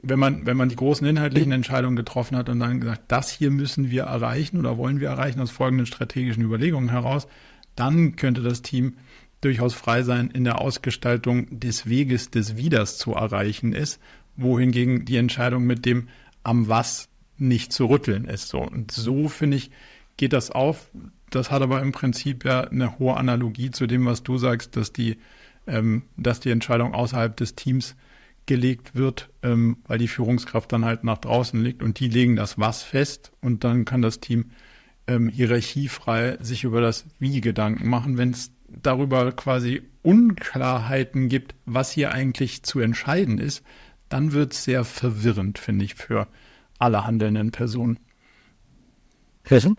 wenn man, wenn man die großen inhaltlichen Entscheidungen getroffen hat und dann gesagt, das hier müssen wir erreichen oder wollen wir erreichen aus folgenden strategischen Überlegungen heraus, dann könnte das Team durchaus frei sein in der Ausgestaltung des Weges des Wieders zu erreichen ist, wohingegen die Entscheidung mit dem am was nicht zu rütteln ist. So. Und so finde ich, geht das auf. Das hat aber im Prinzip ja eine hohe Analogie zu dem, was du sagst, dass die ähm, dass die Entscheidung außerhalb des Teams gelegt wird, ähm, weil die Führungskraft dann halt nach draußen liegt und die legen das Was fest und dann kann das Team ähm, hierarchiefrei sich über das Wie Gedanken machen, wenn es darüber quasi Unklarheiten gibt, was hier eigentlich zu entscheiden ist, dann wird es sehr verwirrend, finde ich, für alle handelnden Personen. Kirchen?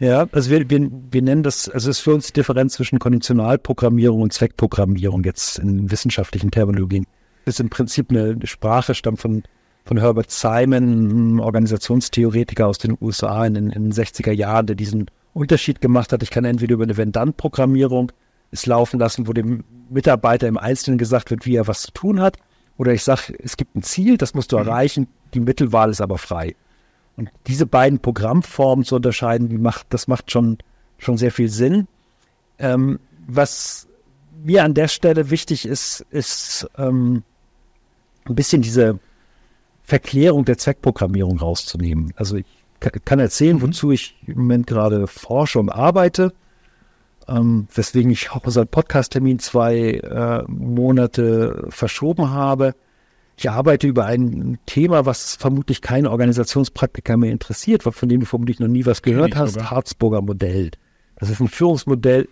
Ja, also wir, wir, wir nennen das, also es ist für uns die Differenz zwischen Konditionalprogrammierung und Zweckprogrammierung jetzt in wissenschaftlichen Terminologien. Das ist im Prinzip eine, Sprache, stammt von, von Herbert Simon, Organisationstheoretiker aus den USA in, in den 60er Jahren, der diesen Unterschied gemacht hat. Ich kann entweder über eine Vendant-Programmierung es laufen lassen, wo dem Mitarbeiter im Einzelnen gesagt wird, wie er was zu tun hat. Oder ich sage, es gibt ein Ziel, das musst du mhm. erreichen, die Mittelwahl ist aber frei. Und diese beiden Programmformen zu unterscheiden, die macht, das macht schon, schon sehr viel Sinn. Ähm, was mir an der Stelle wichtig ist, ist ähm, ein bisschen diese Verklärung der Zweckprogrammierung rauszunehmen. Also ich kann erzählen, mhm. wozu ich im Moment gerade forsche und arbeite, ähm, weswegen ich auch unseren Podcast-Termin zwei äh, Monate verschoben habe. Ich arbeite über ein Thema, was vermutlich keine Organisationspraktiker mehr interessiert, von dem du vermutlich noch nie was gehört hast, sogar. Harzburger Modell. Das ist ein Führungsmodell,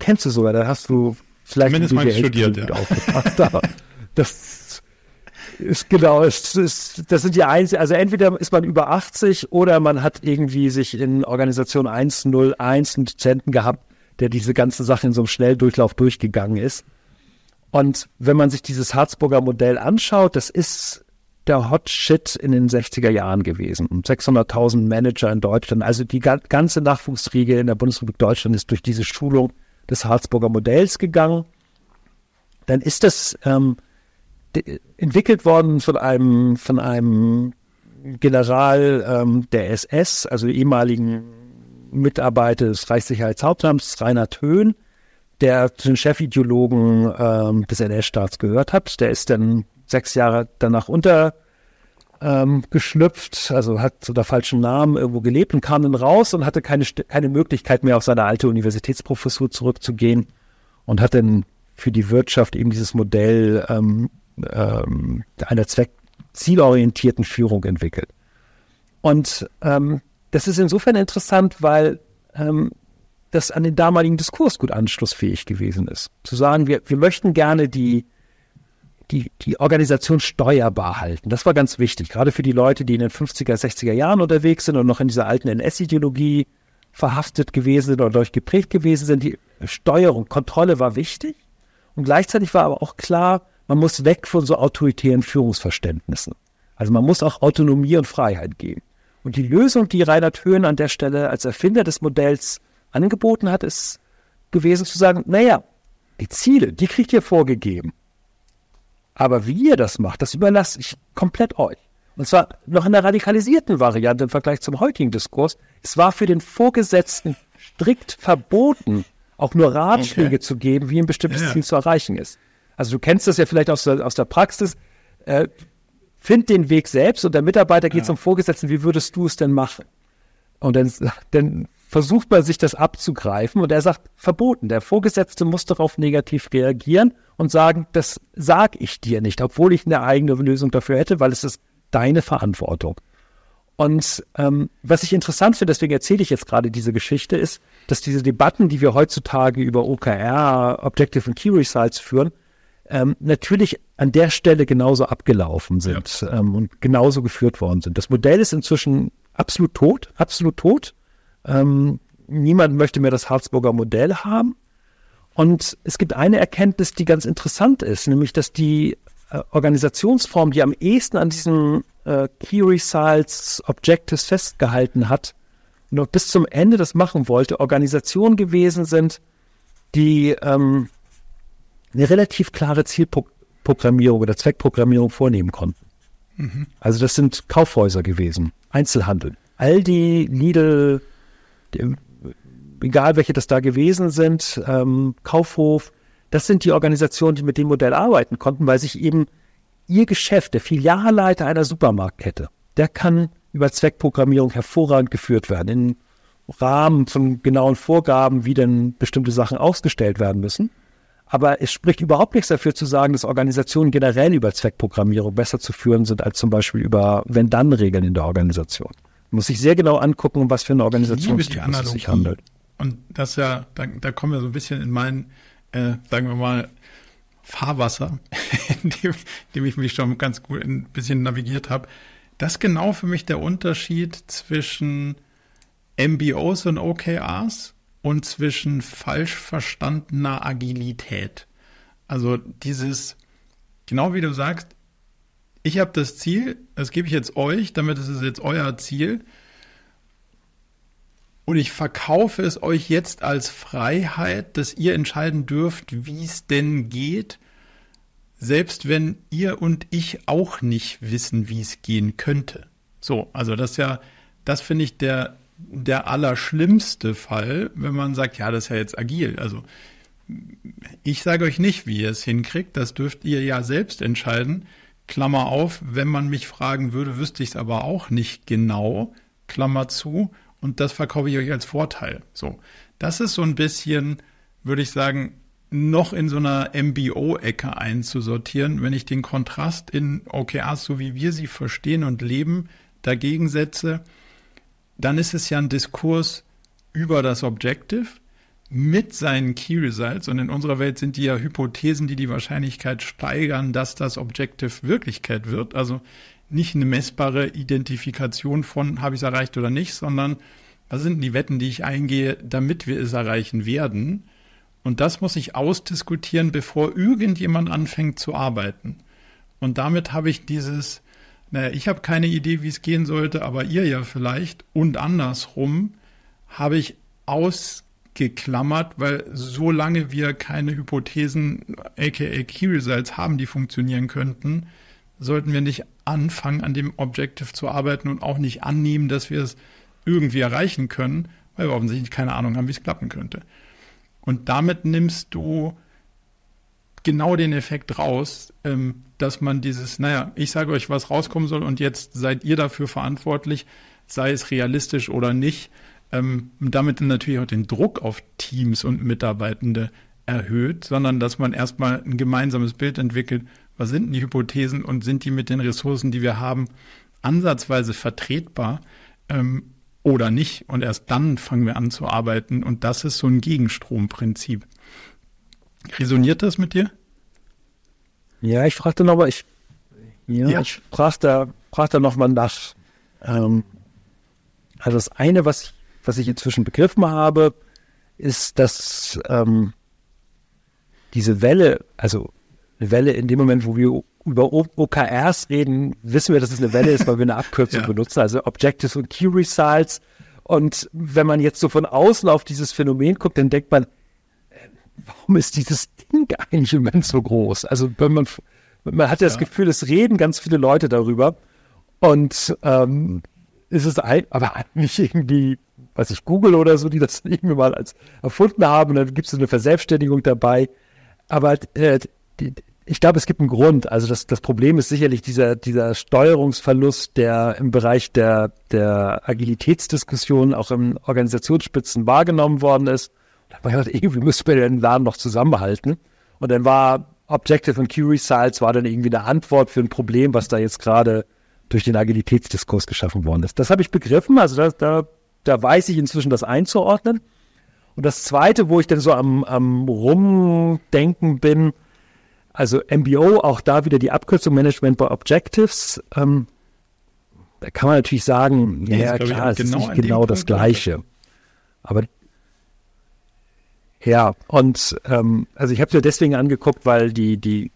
kennst du sogar, da hast du vielleicht Zumindest mal studiert, ja. aufgepasst. das ist genau, es ist, das sind die einzigen, also entweder ist man über 80 oder man hat irgendwie sich in Organisation 101 einen Dozenten gehabt, der diese ganzen Sachen in so einem Schnelldurchlauf durchgegangen ist. Und wenn man sich dieses Harzburger Modell anschaut, das ist der Hot Shit in den 60er Jahren gewesen. 600.000 Manager in Deutschland. Also die ganze Nachwuchsriege in der Bundesrepublik Deutschland ist durch diese Schulung des Harzburger Modells gegangen. Dann ist das ähm, entwickelt worden von einem, von einem General ähm, der SS, also ehemaligen Mitarbeiter des Reichssicherheitshauptamts, Reinhard Höhn, der zu den Chefideologen ähm, des NS-Staats gehört hat. Der ist dann sechs Jahre danach unter ähm, geschlüpft, also hat unter falschen Namen irgendwo gelebt und kam dann raus und hatte keine, keine Möglichkeit mehr auf seine alte Universitätsprofessur zurückzugehen und hat dann für die Wirtschaft eben dieses Modell ähm, ähm, einer zweckzielorientierten Führung entwickelt. Und ähm, das ist insofern interessant, weil ähm, das an den damaligen Diskurs gut anschlussfähig gewesen ist. Zu sagen, wir, wir möchten gerne die, die, die Organisation steuerbar halten. Das war ganz wichtig, gerade für die Leute, die in den 50er, 60er Jahren unterwegs sind und noch in dieser alten NS-Ideologie verhaftet gewesen sind oder durch geprägt gewesen sind. Die Steuerung, Kontrolle war wichtig. Und gleichzeitig war aber auch klar, man muss weg von so autoritären Führungsverständnissen. Also man muss auch Autonomie und Freiheit geben. Und die Lösung, die Reinhard Höhn an der Stelle als Erfinder des Modells angeboten hat, ist gewesen zu sagen, naja, die Ziele, die kriegt ihr vorgegeben. Aber wie ihr das macht, das überlasse ich komplett euch. Und zwar noch in der radikalisierten Variante im Vergleich zum heutigen Diskurs. Es war für den Vorgesetzten strikt verboten, auch nur Ratschläge okay. zu geben, wie ein bestimmtes ja. Ziel zu erreichen ist. Also du kennst das ja vielleicht aus der, aus der Praxis. Äh, find den Weg selbst und der Mitarbeiter geht ja. zum Vorgesetzten, wie würdest du es denn machen? Und dann, dann versucht man sich das abzugreifen und er sagt, verboten. Der Vorgesetzte muss darauf negativ reagieren und sagen, das sag ich dir nicht, obwohl ich eine eigene Lösung dafür hätte, weil es ist deine Verantwortung. Und ähm, was ich interessant finde, deswegen erzähle ich jetzt gerade diese Geschichte, ist, dass diese Debatten, die wir heutzutage über OKR, Objective und Key Results führen, ähm, natürlich an der Stelle genauso abgelaufen sind ja. ähm, und genauso geführt worden sind. Das Modell ist inzwischen absolut tot, absolut tot. Ähm, niemand möchte mehr das Harzburger Modell haben. Und es gibt eine Erkenntnis, die ganz interessant ist, nämlich dass die äh, Organisationsform, die am ehesten an diesen äh, Key Results Objectives festgehalten hat noch bis zum Ende das machen wollte, Organisationen gewesen sind, die ähm, eine relativ klare Zielprogrammierung oder Zweckprogrammierung vornehmen konnten. Mhm. Also das sind Kaufhäuser gewesen, Einzelhandel. Aldi, Lidl, egal welche das da gewesen sind, ähm, Kaufhof, das sind die Organisationen, die mit dem Modell arbeiten konnten, weil sich eben ihr Geschäft, der Filialleiter einer Supermarktkette, der kann über Zweckprogrammierung hervorragend geführt werden, im Rahmen von genauen Vorgaben, wie denn bestimmte Sachen ausgestellt werden müssen. Aber es spricht überhaupt nichts dafür zu sagen, dass Organisationen generell über Zweckprogrammierung besser zu führen sind als zum Beispiel über Wenn-Dann-Regeln in der Organisation. Muss sich sehr genau angucken, um was für eine Organisation es sich handelt. Und das ja, da, da kommen wir so ein bisschen in mein, äh, sagen wir mal, Fahrwasser, in dem, in dem ich mich schon ganz gut ein bisschen navigiert habe. Das ist genau für mich der Unterschied zwischen MBOs und OKRs und zwischen falsch verstandener Agilität. Also dieses, genau wie du sagst, ich habe das Ziel, das gebe ich jetzt euch, damit ist es jetzt euer Ziel. Und ich verkaufe es euch jetzt als Freiheit, dass ihr entscheiden dürft, wie es denn geht, selbst wenn ihr und ich auch nicht wissen, wie es gehen könnte. So, also das ja, das finde ich der der allerschlimmste Fall, wenn man sagt, ja, das ist ja jetzt agil. Also ich sage euch nicht, wie ihr es hinkriegt, das dürft ihr ja selbst entscheiden. Klammer auf, wenn man mich fragen würde, wüsste ich es aber auch nicht genau, Klammer zu, und das verkaufe ich euch als Vorteil. So, das ist so ein bisschen, würde ich sagen, noch in so einer MBO-Ecke einzusortieren, wenn ich den Kontrast in OKRs, so wie wir sie verstehen und leben, dagegen setze dann ist es ja ein Diskurs über das Objective mit seinen Key Results. Und in unserer Welt sind die ja Hypothesen, die die Wahrscheinlichkeit steigern, dass das Objective Wirklichkeit wird. Also nicht eine messbare Identifikation von, habe ich es erreicht oder nicht, sondern was sind die Wetten, die ich eingehe, damit wir es erreichen werden. Und das muss ich ausdiskutieren, bevor irgendjemand anfängt zu arbeiten. Und damit habe ich dieses naja, ich habe keine Idee, wie es gehen sollte, aber ihr ja vielleicht. Und andersrum habe ich ausgeklammert, weil solange wir keine Hypothesen, aka Key Results haben, die funktionieren könnten, sollten wir nicht anfangen, an dem Objective zu arbeiten und auch nicht annehmen, dass wir es irgendwie erreichen können, weil wir offensichtlich keine Ahnung haben, wie es klappen könnte. Und damit nimmst du genau den Effekt raus, ähm, dass man dieses, naja, ich sage euch, was rauskommen soll und jetzt seid ihr dafür verantwortlich, sei es realistisch oder nicht, ähm, damit natürlich auch den Druck auf Teams und Mitarbeitende erhöht, sondern dass man erstmal ein gemeinsames Bild entwickelt, was sind die Hypothesen und sind die mit den Ressourcen, die wir haben, ansatzweise vertretbar ähm, oder nicht. Und erst dann fangen wir an zu arbeiten und das ist so ein Gegenstromprinzip. Resoniert das mit dir? Ja, ich fragte nochmal, ich, ja, ja. ich fragte, fragte nochmal nach. Ähm, also das eine, was, was ich inzwischen begriffen habe, ist, dass ähm, diese Welle, also eine Welle in dem Moment, wo wir über OKRs reden, wissen wir, dass es eine Welle ist, weil wir eine Abkürzung ja. benutzen, also Objectives und Key Results. Und wenn man jetzt so von außen auf dieses Phänomen guckt, dann denkt man, warum ist dieses Ding eigentlich im Moment so groß? Also wenn man, man hat ja das Gefühl, es reden ganz viele Leute darüber und ähm, ist es ein, aber nicht irgendwie, weiß ich, Google oder so, die das irgendwie mal als erfunden haben und dann gibt es eine Verselbstständigung dabei. Aber äh, die, ich glaube, es gibt einen Grund. Also das, das Problem ist sicherlich dieser, dieser Steuerungsverlust, der im Bereich der, der Agilitätsdiskussion auch im Organisationsspitzen wahrgenommen worden ist. Da habe ich gedacht, irgendwie müssen wir den Laden noch zusammenhalten. Und dann war Objective und Key Results war dann irgendwie eine Antwort für ein Problem, was da jetzt gerade durch den Agilitätsdiskurs geschaffen worden ist. Das habe ich begriffen, also da, da, da weiß ich inzwischen das einzuordnen. Und das Zweite, wo ich dann so am, am Rumdenken bin, also MBO, auch da wieder die Abkürzung Management by Objectives. Ähm, da kann man natürlich sagen, ja, ja klar, es genau ist nicht genau das Gleiche. Aber ja, und ähm, also ich habe es mir deswegen angeguckt, weil die, die,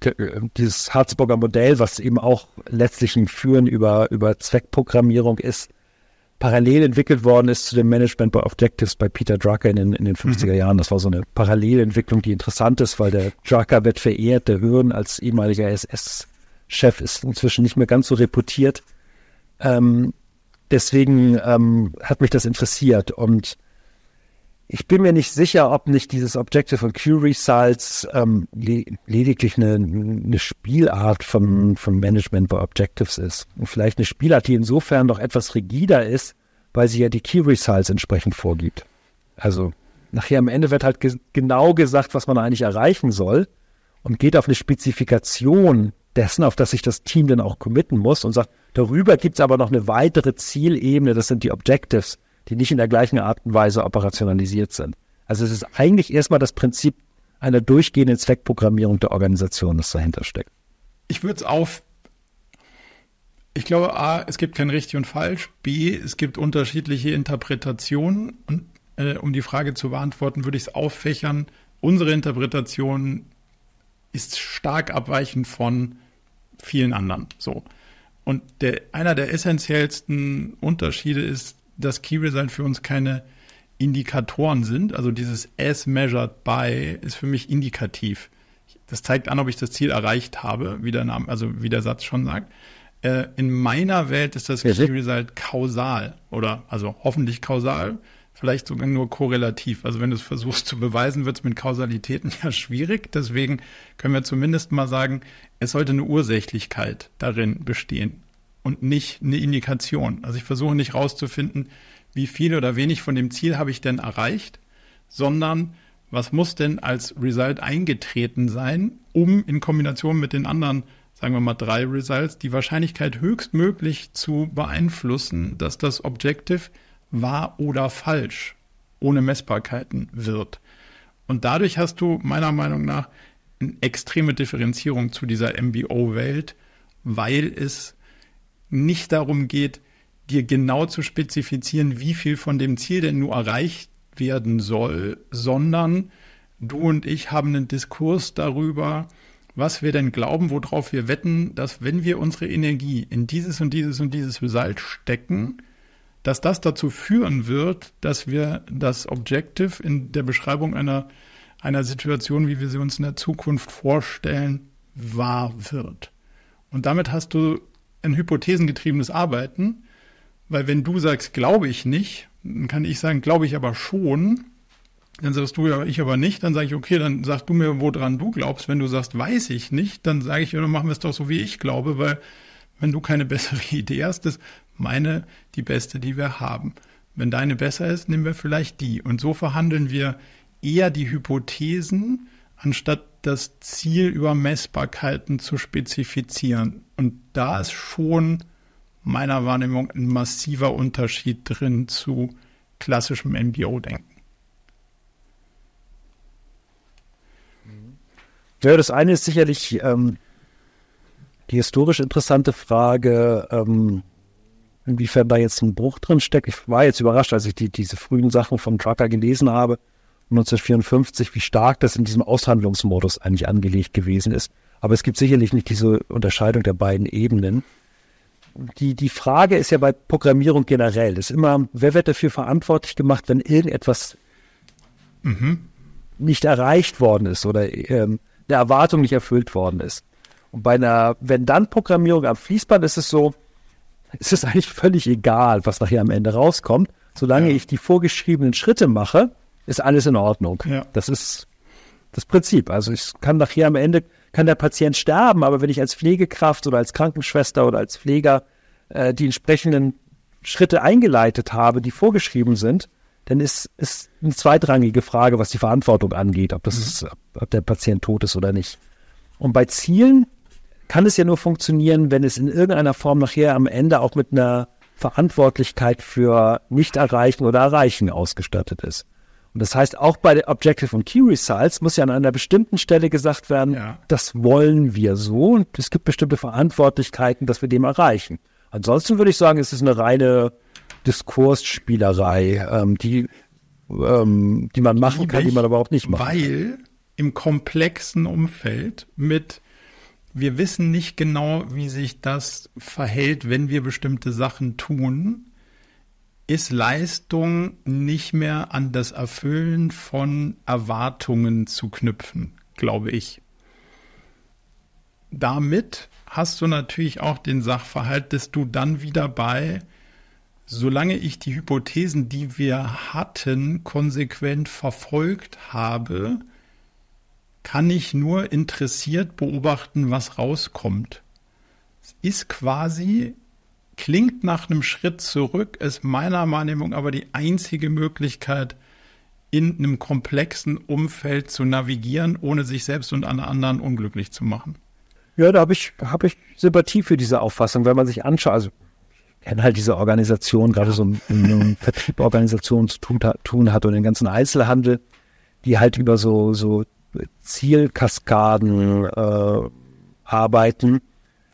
dieses Harzburger Modell, was eben auch letztlich ein Führen über, über Zweckprogrammierung ist, parallel entwickelt worden ist zu dem Management by Objectives bei Peter Drucker in den, in den 50er mhm. Jahren. Das war so eine Parallelentwicklung, die interessant ist, weil der Drucker wird verehrt, der Hören als ehemaliger SS-Chef ist inzwischen nicht mehr ganz so reputiert. Ähm, deswegen ähm, hat mich das interessiert und ich bin mir nicht sicher, ob nicht dieses Objective und Q Results ähm, le lediglich eine, eine Spielart von, von Management by Objectives ist. Und vielleicht eine Spielart, die insofern noch etwas rigider ist, weil sie ja die Key Results entsprechend vorgibt. Also nachher am Ende wird halt ge genau gesagt, was man eigentlich erreichen soll und geht auf eine Spezifikation dessen, auf das sich das Team dann auch committen muss und sagt, darüber gibt es aber noch eine weitere Zielebene, das sind die Objectives die nicht in der gleichen Art und Weise operationalisiert sind. Also es ist eigentlich erstmal das Prinzip einer durchgehenden Zweckprogrammierung der Organisation, das dahinter steckt. Ich würde es auf. Ich glaube, A, es gibt kein richtig und falsch. B, es gibt unterschiedliche Interpretationen. Und äh, um die Frage zu beantworten, würde ich es auffächern. Unsere Interpretation ist stark abweichend von vielen anderen. So. Und der, einer der essentiellsten Unterschiede ist, dass Key Result für uns keine Indikatoren sind. Also dieses as measured by ist für mich indikativ. Das zeigt an, ob ich das Ziel erreicht habe, wie der Name, also wie der Satz schon sagt. Äh, in meiner Welt ist das Key Result kausal oder also hoffentlich kausal, vielleicht sogar nur korrelativ. Also wenn du es versuchst zu beweisen, wird es mit Kausalitäten ja schwierig. Deswegen können wir zumindest mal sagen, es sollte eine Ursächlichkeit darin bestehen und nicht eine Indikation. Also ich versuche nicht rauszufinden, wie viel oder wenig von dem Ziel habe ich denn erreicht, sondern was muss denn als Result eingetreten sein, um in Kombination mit den anderen, sagen wir mal drei Results, die Wahrscheinlichkeit höchstmöglich zu beeinflussen, dass das Objective wahr oder falsch ohne Messbarkeiten wird. Und dadurch hast du meiner Meinung nach eine extreme Differenzierung zu dieser MBO-Welt, weil es nicht darum geht, dir genau zu spezifizieren, wie viel von dem Ziel denn nur erreicht werden soll, sondern du und ich haben einen Diskurs darüber, was wir denn glauben, worauf wir wetten, dass wenn wir unsere Energie in dieses und dieses und dieses Result stecken, dass das dazu führen wird, dass wir das Objective in der Beschreibung einer, einer Situation, wie wir sie uns in der Zukunft vorstellen, wahr wird. Und damit hast du ein hypothesengetriebenes Arbeiten, weil wenn du sagst, glaube ich nicht, dann kann ich sagen, glaube ich aber schon. Dann sagst du ja, ich aber nicht. Dann sage ich, okay, dann sagst du mir, woran du glaubst. Wenn du sagst, weiß ich nicht, dann sage ich, ja, dann machen wir es doch so, wie ich glaube, weil wenn du keine bessere Idee hast, ist meine die beste, die wir haben. Wenn deine besser ist, nehmen wir vielleicht die. Und so verhandeln wir eher die Hypothesen, anstatt das Ziel über Messbarkeiten zu spezifizieren. Und da ist schon meiner Wahrnehmung ein massiver Unterschied drin zu klassischem MBO-Denken. Ja, das eine ist sicherlich ähm, die historisch interessante Frage, ähm, inwiefern da jetzt ein Bruch drin steckt. Ich war jetzt überrascht, als ich die, diese frühen Sachen vom Trucker gelesen habe 1954, wie stark das in diesem Aushandlungsmodus eigentlich angelegt gewesen ist. Aber es gibt sicherlich nicht diese Unterscheidung der beiden Ebenen. Die, die Frage ist ja bei Programmierung generell, ist immer, wer wird dafür verantwortlich gemacht, wenn irgendetwas mhm. nicht erreicht worden ist oder ähm, eine Erwartung nicht erfüllt worden ist. Und bei einer, wenn dann Programmierung am Fließband ist es so, es ist eigentlich völlig egal, was nachher am Ende rauskommt, solange ja. ich die vorgeschriebenen Schritte mache ist alles in Ordnung. Ja. Das ist das Prinzip. Also ich kann nachher am Ende, kann der Patient sterben, aber wenn ich als Pflegekraft oder als Krankenschwester oder als Pfleger äh, die entsprechenden Schritte eingeleitet habe, die vorgeschrieben sind, dann ist, ist eine zweitrangige Frage, was die Verantwortung angeht, ob das mhm. ist, ob der Patient tot ist oder nicht. Und bei Zielen kann es ja nur funktionieren, wenn es in irgendeiner Form nachher am Ende auch mit einer Verantwortlichkeit für Nicht-Erreichen oder Erreichen ausgestattet ist. Und das heißt, auch bei der Objective und Key Results muss ja an einer bestimmten Stelle gesagt werden, ja. das wollen wir so und es gibt bestimmte Verantwortlichkeiten, dass wir dem erreichen. Ansonsten würde ich sagen, es ist eine reine Diskursspielerei, ähm, die, ähm, die man machen kann, die man aber auch nicht macht. Weil im komplexen Umfeld mit wir wissen nicht genau, wie sich das verhält, wenn wir bestimmte Sachen tun, ist Leistung nicht mehr an das Erfüllen von Erwartungen zu knüpfen, glaube ich. Damit hast du natürlich auch den Sachverhalt, dass du dann wieder bei, solange ich die Hypothesen, die wir hatten, konsequent verfolgt habe, kann ich nur interessiert beobachten, was rauskommt. Es ist quasi klingt nach einem Schritt zurück, ist meiner Wahrnehmung aber die einzige Möglichkeit, in einem komplexen Umfeld zu navigieren, ohne sich selbst und alle anderen unglücklich zu machen. Ja, da habe ich, hab ich Sympathie für diese Auffassung, wenn man sich anschaut, also ich kenne halt diese Organisation, gerade so in einem Vertriebsorganisation zu tun, tun hat und den ganzen Einzelhandel, die halt über so, so Zielkaskaden äh, arbeiten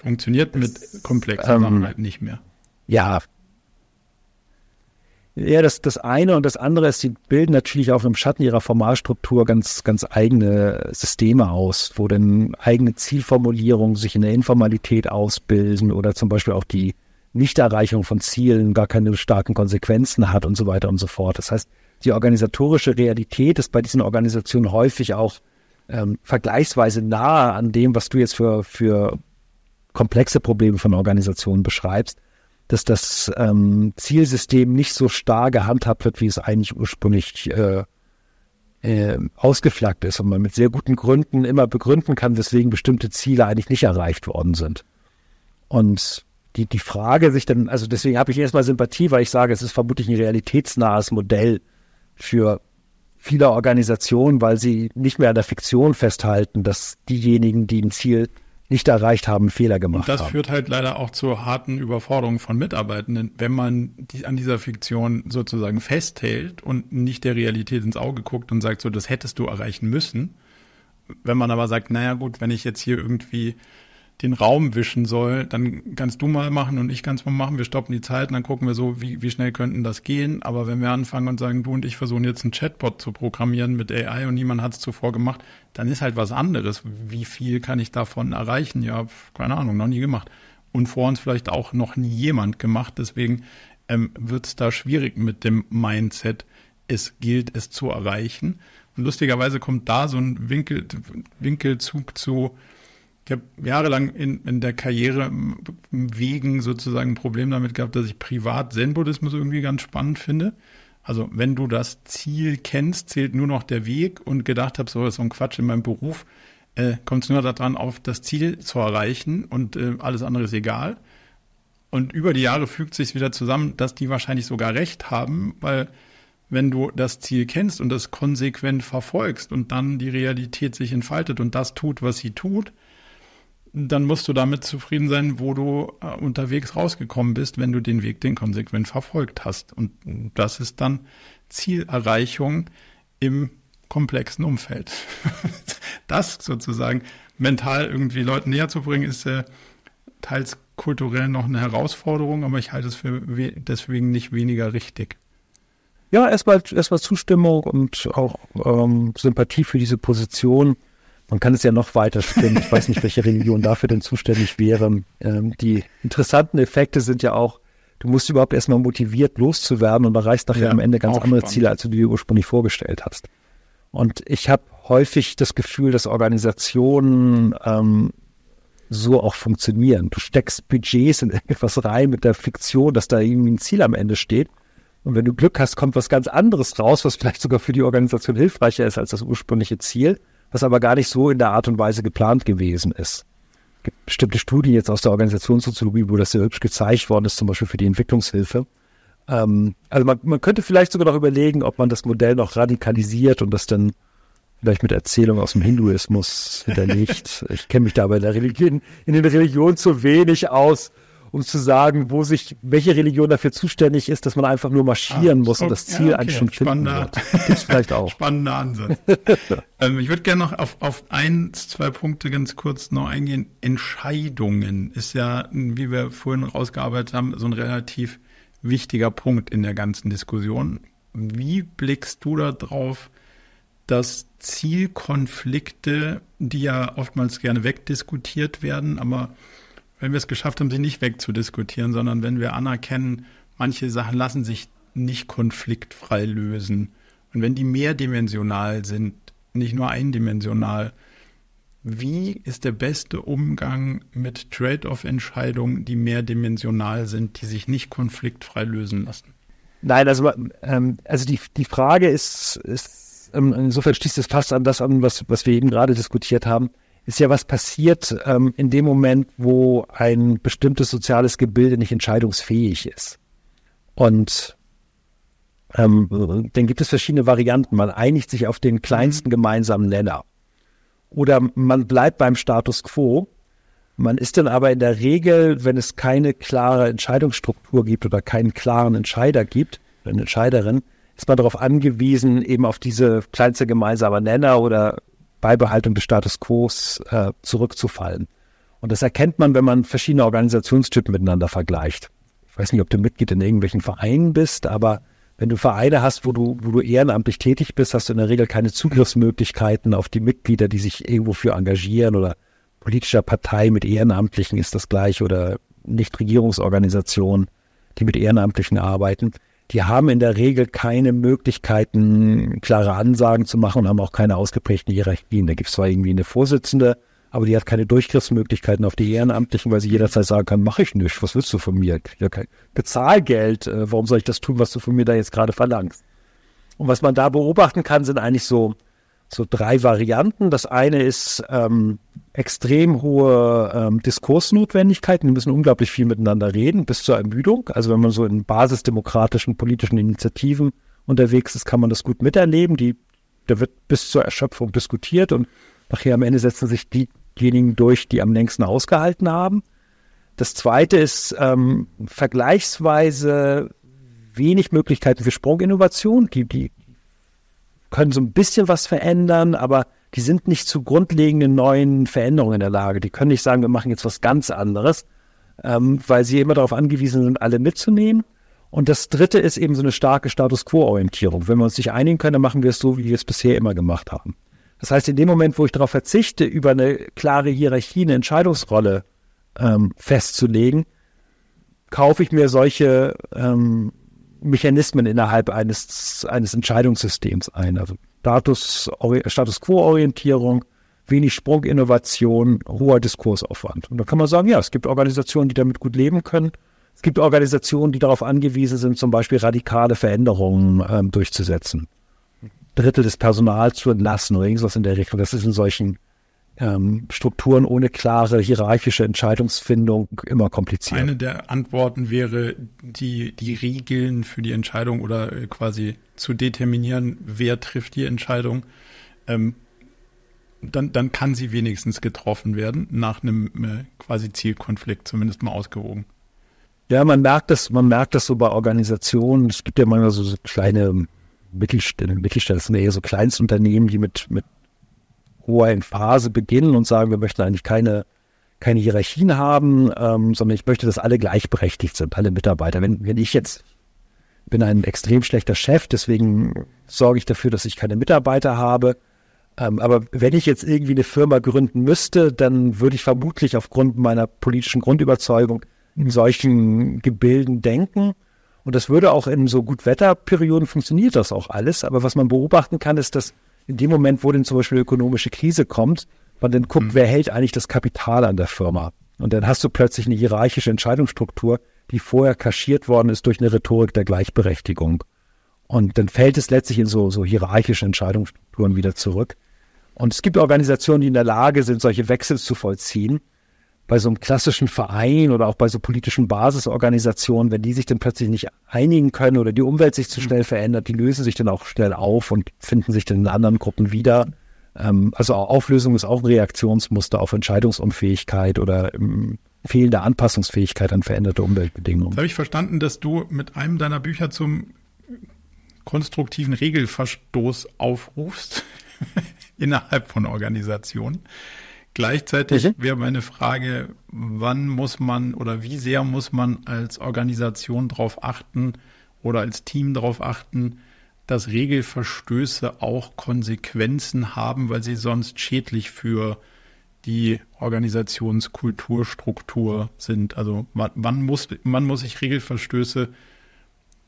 Funktioniert mit komplexen ähm, Sachen halt nicht mehr. Ja. Ja, das, das eine und das andere ist, sie bilden natürlich auch im Schatten ihrer Formalstruktur ganz, ganz eigene Systeme aus, wo dann eigene Zielformulierungen sich in der Informalität ausbilden oder zum Beispiel auch die Nichterreichung von Zielen gar keine starken Konsequenzen hat und so weiter und so fort. Das heißt, die organisatorische Realität ist bei diesen Organisationen häufig auch ähm, vergleichsweise nahe an dem, was du jetzt für, für komplexe Probleme von Organisationen beschreibst, dass das ähm, Zielsystem nicht so starr gehandhabt wird, wie es eigentlich ursprünglich äh, äh, ausgeflaggt ist und man mit sehr guten Gründen immer begründen kann, weswegen bestimmte Ziele eigentlich nicht erreicht worden sind. Und die, die Frage sich dann, also deswegen habe ich erstmal Sympathie, weil ich sage, es ist vermutlich ein realitätsnahes Modell für viele Organisationen, weil sie nicht mehr an der Fiktion festhalten, dass diejenigen, die ein Ziel nicht erreicht haben, Fehler gemacht haben. Und das haben. führt halt leider auch zu harten Überforderungen von Mitarbeitenden, wenn man die, an dieser Fiktion sozusagen festhält und nicht der Realität ins Auge guckt und sagt, so, das hättest du erreichen müssen. Wenn man aber sagt, naja gut, wenn ich jetzt hier irgendwie den Raum wischen soll, dann kannst du mal machen und ich kann es mal machen. Wir stoppen die Zeit und dann gucken wir so, wie, wie schnell könnten das gehen. Aber wenn wir anfangen und sagen, du und ich versuchen jetzt einen Chatbot zu programmieren mit AI und niemand hat es zuvor gemacht, dann ist halt was anderes. Wie viel kann ich davon erreichen? Ja, keine Ahnung, noch nie gemacht. Und vor uns vielleicht auch noch nie jemand gemacht. Deswegen ähm, wird es da schwierig mit dem Mindset. Es gilt es zu erreichen. Und lustigerweise kommt da so ein Winkel, Winkelzug zu, ich habe jahrelang in, in der Karriere wegen sozusagen ein Problem damit gehabt, dass ich privat Zen-Buddhismus irgendwie ganz spannend finde. Also wenn du das Ziel kennst, zählt nur noch der Weg und gedacht habe, so ist so ein Quatsch in meinem Beruf, äh, kommt es nur daran, auf das Ziel zu erreichen und äh, alles andere ist egal. Und über die Jahre fügt sich wieder zusammen, dass die wahrscheinlich sogar recht haben, weil wenn du das Ziel kennst und das konsequent verfolgst und dann die Realität sich entfaltet und das tut, was sie tut, dann musst du damit zufrieden sein, wo du äh, unterwegs rausgekommen bist, wenn du den Weg den konsequent verfolgt hast. Und das ist dann Zielerreichung im komplexen Umfeld. das sozusagen mental irgendwie Leuten näher zu bringen, ist äh, teils kulturell noch eine Herausforderung, aber ich halte es für deswegen nicht weniger richtig. Ja, erstmal erstmal Zustimmung und auch ähm, Sympathie für diese Position. Man kann es ja noch weiter spinnen. Ich weiß nicht, welche Religion dafür denn zuständig wäre. Ähm, die interessanten Effekte sind ja auch, du musst überhaupt erstmal motiviert loszuwerden und erreichst nachher ja, am Ende ganz andere spannend. Ziele, als du dir ursprünglich vorgestellt hast. Und ich habe häufig das Gefühl, dass Organisationen ähm, so auch funktionieren. Du steckst Budgets in irgendwas rein mit der Fiktion, dass da irgendwie ein Ziel am Ende steht. Und wenn du Glück hast, kommt was ganz anderes raus, was vielleicht sogar für die Organisation hilfreicher ist als das ursprüngliche Ziel was aber gar nicht so in der Art und Weise geplant gewesen ist. Es gibt bestimmte Studien jetzt aus der Organisationssoziologie, wo das sehr hübsch gezeigt worden ist, zum Beispiel für die Entwicklungshilfe. Ähm, also man, man könnte vielleicht sogar noch überlegen, ob man das Modell noch radikalisiert und das dann vielleicht mit Erzählungen aus dem Hinduismus hinterlegt. ich kenne mich da bei der Religion, in den Religionen zu wenig aus, um zu sagen, wo sich, welche Religion dafür zuständig ist, dass man einfach nur marschieren ah, muss und das Ziel ja, okay. eigentlich schon Spannender, finden wird. Gibt's vielleicht auch. Spannender Ansatz. ähm, ich würde gerne noch auf, auf ein, zwei Punkte ganz kurz noch eingehen. Entscheidungen ist ja, wie wir vorhin rausgearbeitet haben, so ein relativ wichtiger Punkt in der ganzen Diskussion. Wie blickst du da drauf, dass Zielkonflikte, die ja oftmals gerne wegdiskutiert werden, aber wenn wir es geschafft haben, sie nicht wegzudiskutieren, sondern wenn wir anerkennen, manche Sachen lassen sich nicht konfliktfrei lösen. Und wenn die mehrdimensional sind, nicht nur eindimensional, wie ist der beste Umgang mit Trade-off-Entscheidungen, die mehrdimensional sind, die sich nicht konfliktfrei lösen lassen? Nein, also, ähm, also die, die Frage ist, ist ähm, insofern schließt es fast an das an, was, was wir eben gerade diskutiert haben, ist ja was passiert ähm, in dem Moment, wo ein bestimmtes soziales Gebilde nicht entscheidungsfähig ist. Und ähm, dann gibt es verschiedene Varianten. Man einigt sich auf den kleinsten mhm. gemeinsamen Nenner. Oder man bleibt beim Status quo. Man ist dann aber in der Regel, wenn es keine klare Entscheidungsstruktur gibt oder keinen klaren Entscheider gibt, eine Entscheiderin, ist man darauf angewiesen, eben auf diese kleinste gemeinsame Nenner oder Beibehaltung des Status quo äh, zurückzufallen. Und das erkennt man, wenn man verschiedene Organisationstypen miteinander vergleicht. Ich weiß nicht, ob du Mitglied in irgendwelchen Vereinen bist, aber wenn du Vereine hast, wo du, wo du ehrenamtlich tätig bist, hast du in der Regel keine Zugriffsmöglichkeiten auf die Mitglieder, die sich irgendwo für engagieren oder politischer Partei mit Ehrenamtlichen ist das gleich oder Nichtregierungsorganisationen, die mit Ehrenamtlichen arbeiten. Die haben in der Regel keine Möglichkeiten, klare Ansagen zu machen und haben auch keine ausgeprägten Hierarchien. Da gibt es zwar irgendwie eine Vorsitzende, aber die hat keine Durchgriffsmöglichkeiten auf die Ehrenamtlichen, weil sie jederzeit sagen kann, mache ich nicht, was willst du von mir? Ja, kein Bezahlgeld, äh, warum soll ich das tun, was du von mir da jetzt gerade verlangst? Und was man da beobachten kann, sind eigentlich so, so drei Varianten. Das eine ist ähm, extrem hohe ähm, Diskursnotwendigkeiten. Die müssen unglaublich viel miteinander reden, bis zur Ermüdung. Also wenn man so in basisdemokratischen politischen Initiativen unterwegs ist, kann man das gut miterleben. Die, da wird bis zur Erschöpfung diskutiert und nachher am Ende setzen sich die diejenigen durch, die am längsten ausgehalten haben. Das zweite ist ähm, vergleichsweise wenig Möglichkeiten für Sprunginnovation. Die, die können so ein bisschen was verändern, aber die sind nicht zu grundlegenden neuen Veränderungen in der Lage. Die können nicht sagen, wir machen jetzt was ganz anderes, ähm, weil sie immer darauf angewiesen sind, alle mitzunehmen. Und das dritte ist eben so eine starke Status Quo-Orientierung. Wenn wir uns nicht einigen können, dann machen wir es so, wie wir es bisher immer gemacht haben. Das heißt, in dem Moment, wo ich darauf verzichte, über eine klare Hierarchie, eine Entscheidungsrolle ähm, festzulegen, kaufe ich mir solche ähm, Mechanismen innerhalb eines, eines Entscheidungssystems ein. Also Status, Status Quo-Orientierung, wenig Sprunginnovation, hoher Diskursaufwand. Und da kann man sagen, ja, es gibt Organisationen, die damit gut leben können. Es gibt Organisationen, die darauf angewiesen sind, zum Beispiel radikale Veränderungen ähm, durchzusetzen. Drittel des Personals zu entlassen oder irgendwas in der Richtung. Das ist in solchen ähm, Strukturen ohne klare hierarchische Entscheidungsfindung immer kompliziert. Eine der Antworten wäre, die, die Regeln für die Entscheidung oder äh, quasi zu determinieren, wer trifft die Entscheidung. Ähm, dann, dann kann sie wenigstens getroffen werden, nach einem äh, quasi Zielkonflikt, zumindest mal ausgewogen. Ja, man merkt das, man merkt das so bei Organisationen. Es gibt ja manchmal so, kleine Mittelstände, sind eher so Kleinstunternehmen, die mit, mit hoher Phase beginnen und sagen, wir möchten eigentlich keine, keine Hierarchien haben, ähm, sondern ich möchte, dass alle gleichberechtigt sind, alle Mitarbeiter. Wenn, wenn ich jetzt bin ein extrem schlechter Chef, deswegen sorge ich dafür, dass ich keine Mitarbeiter habe. Ähm, aber wenn ich jetzt irgendwie eine Firma gründen müsste, dann würde ich vermutlich aufgrund meiner politischen Grundüberzeugung in solchen Gebilden denken. Und das würde auch in so Gutwetterperioden funktioniert das auch alles. Aber was man beobachten kann, ist, dass in dem Moment, wo denn zum Beispiel eine ökonomische Krise kommt, man dann guckt, mhm. wer hält eigentlich das Kapital an der Firma. Und dann hast du plötzlich eine hierarchische Entscheidungsstruktur, die vorher kaschiert worden ist durch eine Rhetorik der Gleichberechtigung. Und dann fällt es letztlich in so, so hierarchische Entscheidungsstrukturen wieder zurück. Und es gibt Organisationen, die in der Lage sind, solche Wechsel zu vollziehen bei so einem klassischen Verein oder auch bei so politischen Basisorganisationen, wenn die sich dann plötzlich nicht einigen können oder die Umwelt sich zu schnell verändert, die lösen sich dann auch schnell auf und finden sich dann in anderen Gruppen wieder. Ähm, also Auflösung ist auch ein Reaktionsmuster auf Entscheidungsunfähigkeit oder ähm, fehlende Anpassungsfähigkeit an veränderte Umweltbedingungen. Jetzt habe ich verstanden, dass du mit einem deiner Bücher zum konstruktiven Regelverstoß aufrufst innerhalb von Organisationen. Gleichzeitig mhm. wäre meine Frage, wann muss man oder wie sehr muss man als Organisation darauf achten oder als Team darauf achten, dass Regelverstöße auch Konsequenzen haben, weil sie sonst schädlich für die Organisationskulturstruktur sind. Also wann muss, wann muss ich Regelverstöße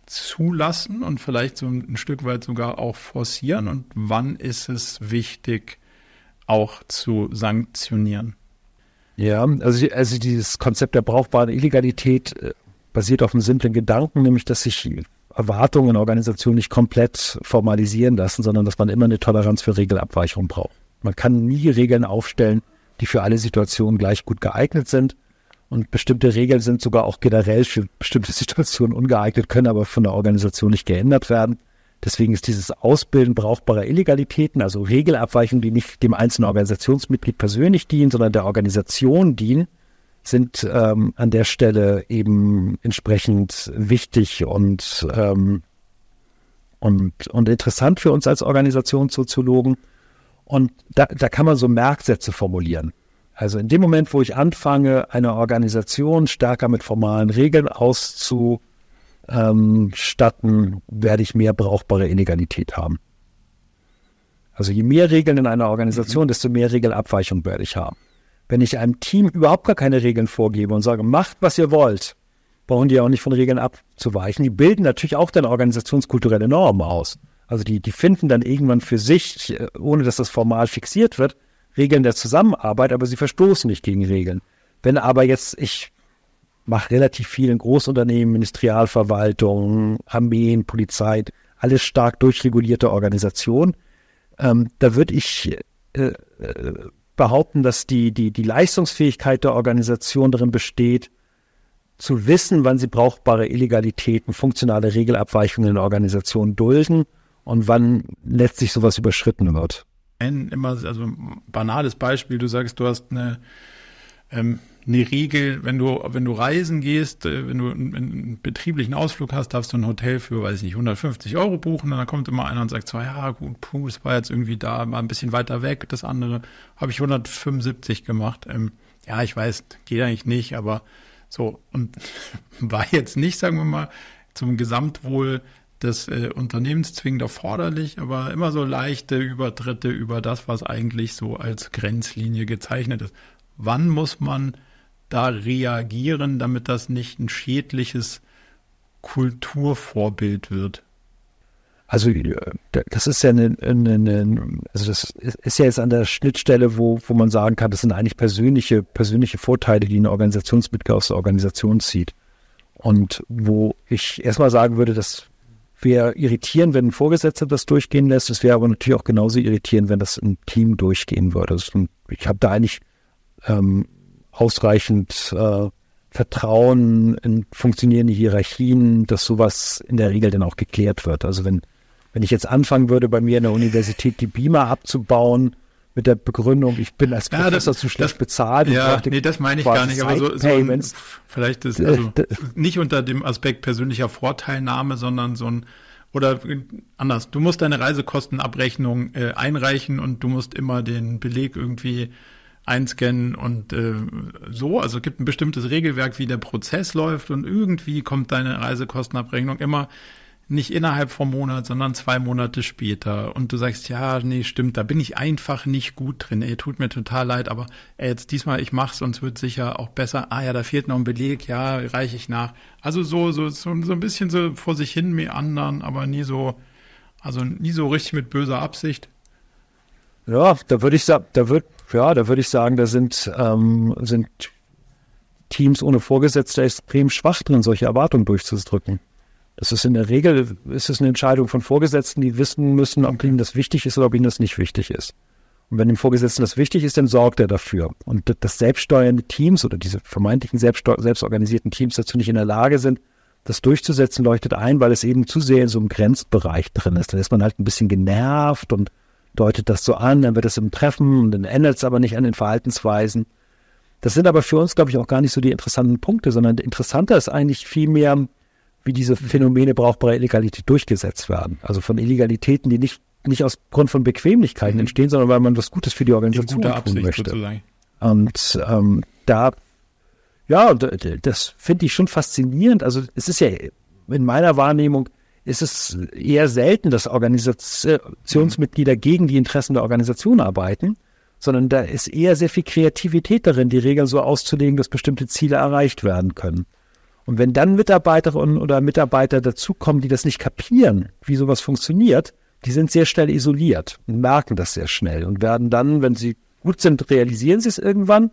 zulassen und vielleicht so ein Stück weit sogar auch forcieren und wann ist es wichtig, auch zu sanktionieren? Ja, also, also dieses Konzept der brauchbaren Illegalität äh, basiert auf einem simplen Gedanken, nämlich dass sich Erwartungen in Organisationen nicht komplett formalisieren lassen, sondern dass man immer eine Toleranz für Regelabweichungen braucht. Man kann nie Regeln aufstellen, die für alle Situationen gleich gut geeignet sind. Und bestimmte Regeln sind sogar auch generell für bestimmte Situationen ungeeignet, können aber von der Organisation nicht geändert werden. Deswegen ist dieses Ausbilden brauchbarer Illegalitäten, also Regelabweichungen, die nicht dem einzelnen Organisationsmitglied persönlich dienen, sondern der Organisation dienen, sind ähm, an der Stelle eben entsprechend wichtig und, ähm, und, und interessant für uns als Organisationssoziologen. Und da, da kann man so Merksätze formulieren. Also in dem Moment, wo ich anfange, eine Organisation stärker mit formalen Regeln auszustatten, werde ich mehr brauchbare Illegalität haben. Also je mehr Regeln in einer Organisation, mhm. desto mehr Regelabweichung werde ich haben. Wenn ich einem Team überhaupt gar keine Regeln vorgebe und sage, macht, was ihr wollt, brauchen die auch nicht von Regeln abzuweichen. Die bilden natürlich auch dann organisationskulturelle Normen aus. Also die, die finden dann irgendwann für sich, äh, ohne dass das formal fixiert wird, Regeln der Zusammenarbeit, aber sie verstoßen nicht gegen Regeln. Wenn aber jetzt, ich mache relativ viel in Großunternehmen, Ministerialverwaltung, Armeen, Polizei, alles stark durchregulierte Organisationen, ähm, da würde ich äh, äh, behaupten, dass die, die, die Leistungsfähigkeit der Organisation darin besteht, zu wissen, wann sie brauchbare Illegalitäten, funktionale Regelabweichungen in der Organisation dulden und wann letztlich sowas überschritten wird. Ein immer, also banales Beispiel, du sagst, du hast eine, ähm, eine Regel, wenn du, wenn du reisen gehst, äh, wenn du einen, einen, betrieblichen Ausflug hast, darfst du ein Hotel für, weiß ich nicht, 150 Euro buchen und dann kommt immer einer und sagt so, ja gut, puh, es war jetzt irgendwie da, mal ein bisschen weiter weg, das andere habe ich 175 gemacht. Ähm, ja, ich weiß, geht eigentlich nicht, aber so, und war jetzt nicht, sagen wir mal, zum Gesamtwohl des äh, Unternehmens zwingend erforderlich, aber immer so leichte Übertritte über das, was eigentlich so als Grenzlinie gezeichnet ist. Wann muss man da reagieren, damit das nicht ein schädliches Kulturvorbild wird? Also äh, das ist ja eine, eine, eine, also das ist ja jetzt an der Schnittstelle, wo, wo man sagen kann, das sind eigentlich persönliche, persönliche Vorteile, die ein Organisationsmitglied aus der Organisation zieht. Und wo ich erstmal sagen würde, das wäre irritierend, wenn ein Vorgesetzter das durchgehen lässt. Es wäre aber natürlich auch genauso irritierend, wenn das ein Team durchgehen würde. Also ich habe da eigentlich ähm, ausreichend äh, Vertrauen in funktionierende Hierarchien, dass sowas in der Regel dann auch geklärt wird. Also wenn, wenn ich jetzt anfangen würde, bei mir in der Universität die Beamer abzubauen, mit der Begründung, ich bin als Professor ja, das, zu schlecht das, bezahlt. Ja, nee, das meine ich gar nicht, aber so, so ein, vielleicht ist also nicht unter dem Aspekt persönlicher Vorteilnahme, sondern so ein oder anders, du musst deine Reisekostenabrechnung äh, einreichen und du musst immer den Beleg irgendwie einscannen und äh, so. Also es gibt ein bestimmtes Regelwerk, wie der Prozess läuft und irgendwie kommt deine Reisekostenabrechnung immer nicht innerhalb vom Monat, sondern zwei Monate später. Und du sagst, ja, nee, stimmt, da bin ich einfach nicht gut drin. Ey, tut mir total leid, aber ey, jetzt diesmal, ich mach's es wird sicher auch besser. Ah ja, da fehlt noch ein Beleg, ja, reiche ich nach. Also so, so, so, so ein bisschen so vor sich hin meandern, aber nie so, also nie so richtig mit böser Absicht. Ja, da würde ich sagen, da wird, ja, da würde ich sagen, da sind, ähm, sind Teams ohne Vorgesetzte extrem schwach drin, solche Erwartungen durchzudrücken. Das ist in der Regel, ist es eine Entscheidung von Vorgesetzten, die wissen müssen, ob ihnen das wichtig ist oder ob ihnen das nicht wichtig ist. Und wenn dem Vorgesetzten das wichtig ist, dann sorgt er dafür. Und das selbststeuernde Teams oder diese vermeintlichen selbstorganisierten Teams dazu nicht in der Lage sind, das durchzusetzen, leuchtet ein, weil es eben zu sehr in so einem Grenzbereich drin ist. Dann ist man halt ein bisschen genervt und deutet das so an, dann wird es im Treffen und dann ändert es aber nicht an den Verhaltensweisen. Das sind aber für uns, glaube ich, auch gar nicht so die interessanten Punkte, sondern interessanter ist eigentlich vielmehr, wie diese Phänomene brauchbarer Illegalität durchgesetzt werden. Also von Illegalitäten, die nicht, nicht aus Grund von Bequemlichkeiten mhm. entstehen, sondern weil man was Gutes für die Organisation tun Absicht möchte. Sozusagen. Und ähm, da, ja, das finde ich schon faszinierend. Also es ist ja in meiner Wahrnehmung ist es eher selten, dass Organisationsmitglieder gegen die Interessen der Organisation arbeiten, sondern da ist eher sehr viel Kreativität darin, die Regeln so auszulegen, dass bestimmte Ziele erreicht werden können. Und wenn dann Mitarbeiterinnen oder Mitarbeiter dazukommen, die das nicht kapieren, wie sowas funktioniert, die sind sehr schnell isoliert und merken das sehr schnell und werden dann, wenn sie gut sind, realisieren sie es irgendwann.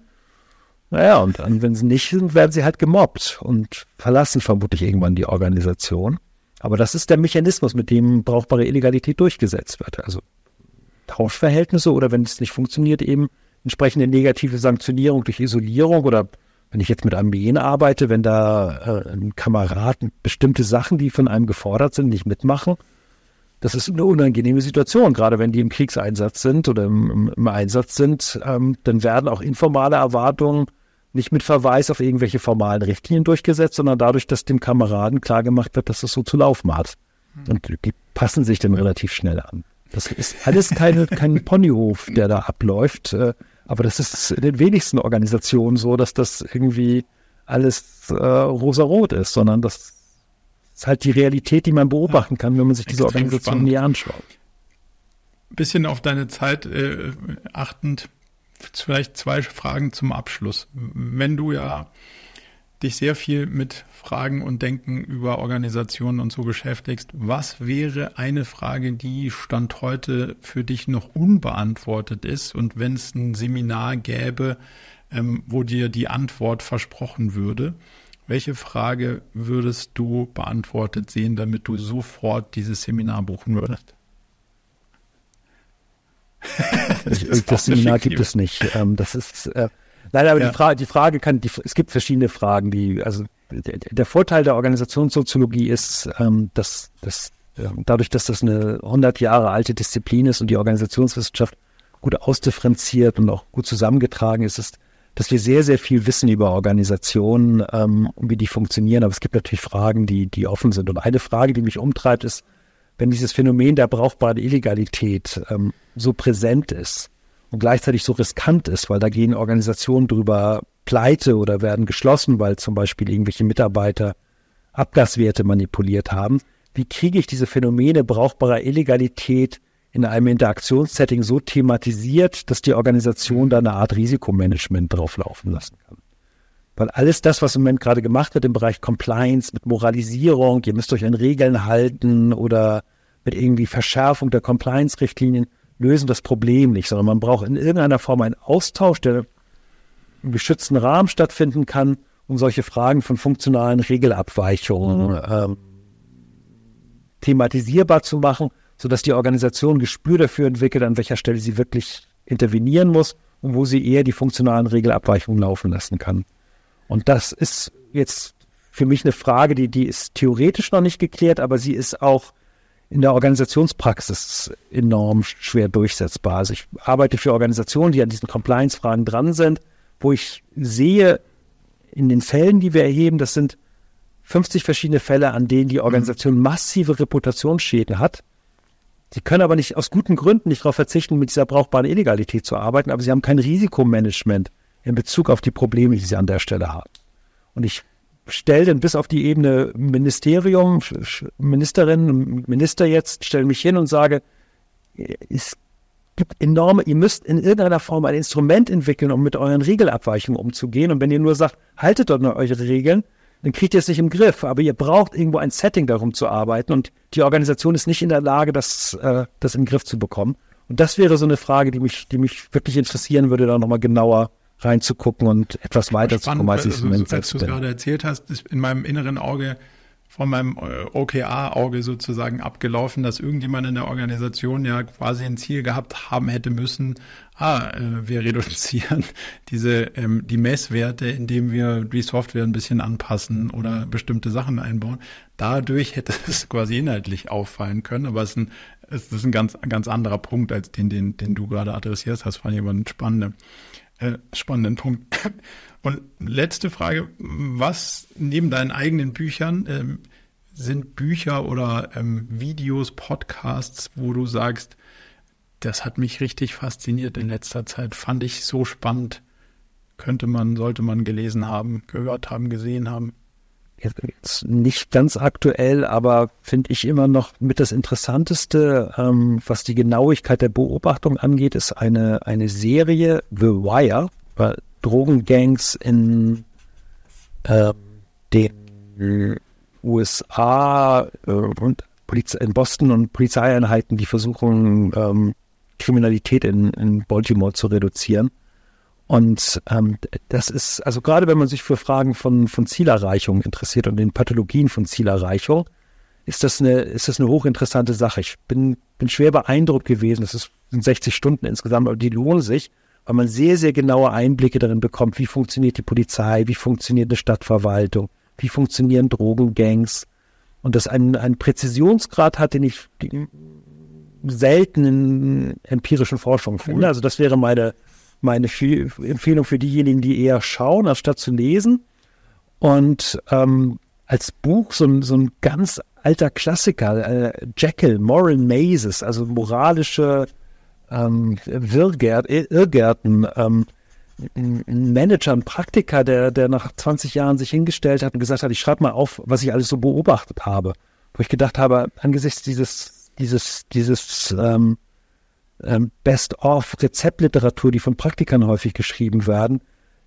Naja, und dann, wenn sie nicht sind, werden sie halt gemobbt und verlassen vermutlich irgendwann die Organisation. Aber das ist der Mechanismus, mit dem brauchbare Illegalität durchgesetzt wird. Also Tauschverhältnisse oder wenn es nicht funktioniert, eben entsprechende negative Sanktionierung durch Isolierung oder wenn ich jetzt mit Armeen arbeite, wenn da äh, ein Kamerad bestimmte Sachen, die von einem gefordert sind, nicht mitmachen, das ist eine unangenehme Situation, gerade wenn die im Kriegseinsatz sind oder im, im Einsatz sind, ähm, dann werden auch informale Erwartungen nicht mit Verweis auf irgendwelche formalen Richtlinien durchgesetzt, sondern dadurch, dass dem Kameraden klargemacht wird, dass es so zu laufen hat. Mhm. Und die passen sich dann relativ schnell an. Das ist alles keine, kein Ponyhof, der da abläuft. Äh, aber das ist in den wenigsten Organisationen so, dass das irgendwie alles äh, rosarot ist, sondern das ist halt die Realität, die man beobachten kann, wenn man sich diese Organisation näher anschaut. Bisschen auf deine Zeit äh, achtend vielleicht zwei Fragen zum Abschluss. Wenn du ja dich sehr viel mit Fragen und Denken über Organisationen und so beschäftigst, was wäre eine Frage, die Stand heute für dich noch unbeantwortet ist und wenn es ein Seminar gäbe, ähm, wo dir die Antwort versprochen würde, welche Frage würdest du beantwortet sehen, damit du sofort dieses Seminar buchen würdest? Das, das Seminar gibt es nicht. Ähm, das ist äh, nein, aber ja. die Frage, die Frage kann, die, es gibt verschiedene Fragen, die also der, der Vorteil der Organisationssoziologie ist, ähm, dass, dass äh, dadurch, dass das eine 100 Jahre alte Disziplin ist und die Organisationswissenschaft gut ausdifferenziert und auch gut zusammengetragen ist, ist, dass wir sehr, sehr viel wissen über Organisationen ähm, und wie die funktionieren. Aber es gibt natürlich Fragen, die, die offen sind. Und eine Frage, die mich umtreibt, ist, wenn dieses Phänomen der brauchbaren Illegalität ähm, so präsent ist und gleichzeitig so riskant ist, weil da gehen Organisationen drüber pleite oder werden geschlossen, weil zum Beispiel irgendwelche Mitarbeiter Abgaswerte manipuliert haben. Wie kriege ich diese Phänomene brauchbarer Illegalität in einem Interaktionssetting so thematisiert, dass die Organisation da eine Art Risikomanagement drauflaufen lassen kann? Weil alles das, was im Moment gerade gemacht wird im Bereich Compliance mit Moralisierung, ihr müsst euch an Regeln halten oder mit irgendwie Verschärfung der Compliance-Richtlinien, lösen das Problem nicht, sondern man braucht in irgendeiner Form einen Austausch, der im geschützten Rahmen stattfinden kann, um solche Fragen von funktionalen Regelabweichungen mhm. ähm, thematisierbar zu machen, sodass die Organisation ein Gespür dafür entwickelt, an welcher Stelle sie wirklich intervenieren muss und wo sie eher die funktionalen Regelabweichungen laufen lassen kann. Und das ist jetzt für mich eine Frage, die, die ist theoretisch noch nicht geklärt, aber sie ist auch in der Organisationspraxis enorm schwer durchsetzbar. Also ich arbeite für Organisationen, die an diesen Compliance-Fragen dran sind, wo ich sehe, in den Fällen, die wir erheben, das sind 50 verschiedene Fälle, an denen die Organisation massive Reputationsschäden hat. Sie können aber nicht aus guten Gründen nicht darauf verzichten, mit dieser brauchbaren Illegalität zu arbeiten, aber sie haben kein Risikomanagement in Bezug auf die Probleme, die sie an der Stelle haben. Und ich stelle dann bis auf die Ebene Ministerium, Ministerin, Minister jetzt, stelle mich hin und sage, es gibt enorme, ihr müsst in irgendeiner Form ein Instrument entwickeln, um mit euren Regelabweichungen umzugehen. Und wenn ihr nur sagt, haltet dort nur eure Regeln, dann kriegt ihr es nicht im Griff. Aber ihr braucht irgendwo ein Setting, darum zu arbeiten. Und die Organisation ist nicht in der Lage, das, äh, das den Griff zu bekommen. Und das wäre so eine Frage, die mich, die mich wirklich interessieren würde, da nochmal genauer reinzugucken und etwas weiter zu kommen, als ich es also, Als du gerade erzählt hast, ist in meinem inneren Auge von meinem äh, OKA-Auge sozusagen abgelaufen, dass irgendjemand in der Organisation ja quasi ein Ziel gehabt haben hätte müssen, ah, äh, wir reduzieren diese ähm, die Messwerte, indem wir die Software ein bisschen anpassen oder bestimmte Sachen einbauen. Dadurch hätte es quasi inhaltlich auffallen können, aber es ist ein es ist ein ganz, ganz anderer Punkt als den, den, den du gerade adressierst hast. Fand ich aber einen spannenden, äh, spannenden Punkt. Und letzte Frage, was neben deinen eigenen Büchern ähm, sind Bücher oder ähm, Videos, Podcasts, wo du sagst, das hat mich richtig fasziniert in letzter Zeit, fand ich so spannend, könnte man, sollte man gelesen haben, gehört haben, gesehen haben? Jetzt nicht ganz aktuell, aber finde ich immer noch mit das Interessanteste, ähm, was die Genauigkeit der Beobachtung angeht, ist eine, eine Serie The Wire, über Drogengangs in äh, den USA äh, und Poliz in Boston und Polizeieinheiten, die versuchen, ähm, Kriminalität in, in Baltimore zu reduzieren. Und ähm, das ist, also gerade wenn man sich für Fragen von, von Zielerreichung interessiert und den Pathologien von Zielerreichung, ist das eine, ist das eine hochinteressante Sache. Ich bin, bin schwer beeindruckt gewesen. Das ist, sind 60 Stunden insgesamt, aber die lohnen sich, weil man sehr, sehr genaue Einblicke darin bekommt, wie funktioniert die Polizei, wie funktioniert eine Stadtverwaltung, wie funktionieren Drogengangs. Und das einen, einen Präzisionsgrad hat, den ich selten in empirischen Forschung finde. Also das wäre meine, meine Empfehlung für diejenigen, die eher schauen, anstatt zu lesen. Und ähm, als Buch so ein, so ein ganz alter Klassiker, äh, Jekyll, Moral Mazes, also moralische ähm, Wirrgärt, Irrgärten, ähm, ein Manager, ein Praktiker, der, der nach 20 Jahren sich hingestellt hat und gesagt hat, ich schreibe mal auf, was ich alles so beobachtet habe. Wo ich gedacht habe, angesichts dieses, dieses, dieses ähm, Best-of-Rezeptliteratur, die von Praktikern häufig geschrieben werden,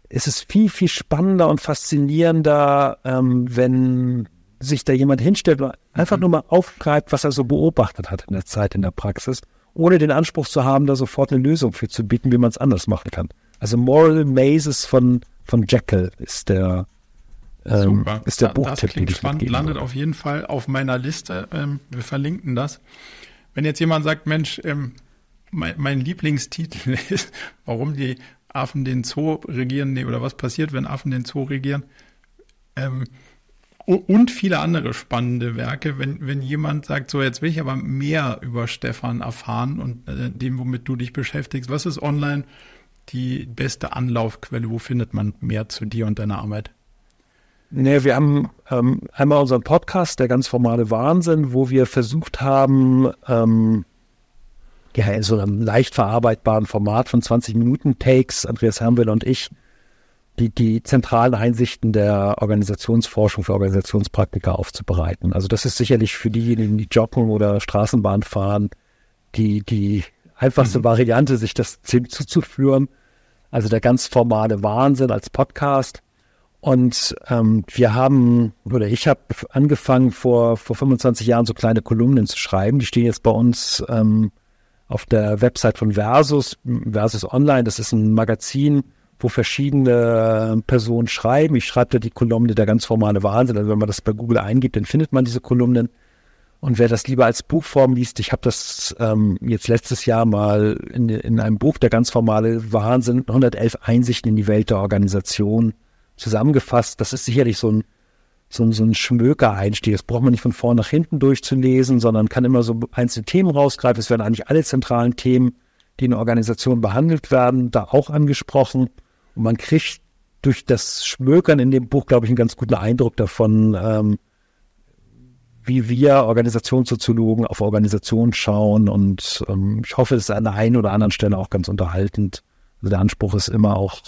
ist es viel, viel spannender und faszinierender, ähm, wenn sich da jemand hinstellt und einfach mhm. nur mal aufgreift, was er so beobachtet hat in der Zeit in der Praxis, ohne den Anspruch zu haben, da sofort eine Lösung für zu bieten, wie man es anders machen kann. Also Moral Mazes von, von Jekyll ist der, ähm, ist der da, Buchtipp. Das klingt spannend, landet auf jeden Fall auf meiner Liste. Ähm, wir verlinken das. Wenn jetzt jemand sagt, Mensch, ähm, mein, mein Lieblingstitel ist, warum die Affen den Zoo regieren, nee, oder was passiert, wenn Affen den Zoo regieren. Ähm, und viele andere spannende Werke. Wenn, wenn jemand sagt, so jetzt will ich aber mehr über Stefan erfahren und äh, dem, womit du dich beschäftigst, was ist online die beste Anlaufquelle? Wo findet man mehr zu dir und deiner Arbeit? Nee, wir haben ähm, einmal unseren Podcast, der ganz formale Wahnsinn, wo wir versucht haben, ähm, ja, in so einem leicht verarbeitbaren Format von 20 Minuten Takes, Andreas Hermwiller und ich, die, die zentralen Einsichten der Organisationsforschung für Organisationspraktiker aufzubereiten. Also das ist sicherlich für diejenigen, die joggen oder Straßenbahn fahren, die, die einfachste mhm. Variante, sich das zuzuführen. Also der ganz formale Wahnsinn als Podcast. Und ähm, wir haben, oder ich habe angefangen vor, vor 25 Jahren so kleine Kolumnen zu schreiben. Die stehen jetzt bei uns ähm, auf der Website von Versus, Versus Online. Das ist ein Magazin, wo verschiedene Personen schreiben. Ich schreibe da die Kolumne der ganz formale Wahnsinn. Also wenn man das bei Google eingibt, dann findet man diese Kolumnen. Und wer das lieber als Buchform liest, ich habe das ähm, jetzt letztes Jahr mal in, in einem Buch, der ganz formale Wahnsinn, 111 Einsichten in die Welt der Organisation zusammengefasst. Das ist sicherlich so ein so, so ein Schmöker-Einstieg. Das braucht man nicht von vorn nach hinten durchzulesen, sondern kann immer so einzelne Themen rausgreifen. Es werden eigentlich alle zentralen Themen, die in der Organisation behandelt werden, da auch angesprochen. Und man kriegt durch das Schmökern in dem Buch, glaube ich, einen ganz guten Eindruck davon, ähm, wie wir Organisationssoziologen auf Organisationen schauen. Und ähm, ich hoffe, es ist an der einen oder anderen Stelle auch ganz unterhaltend. Also der Anspruch ist immer auch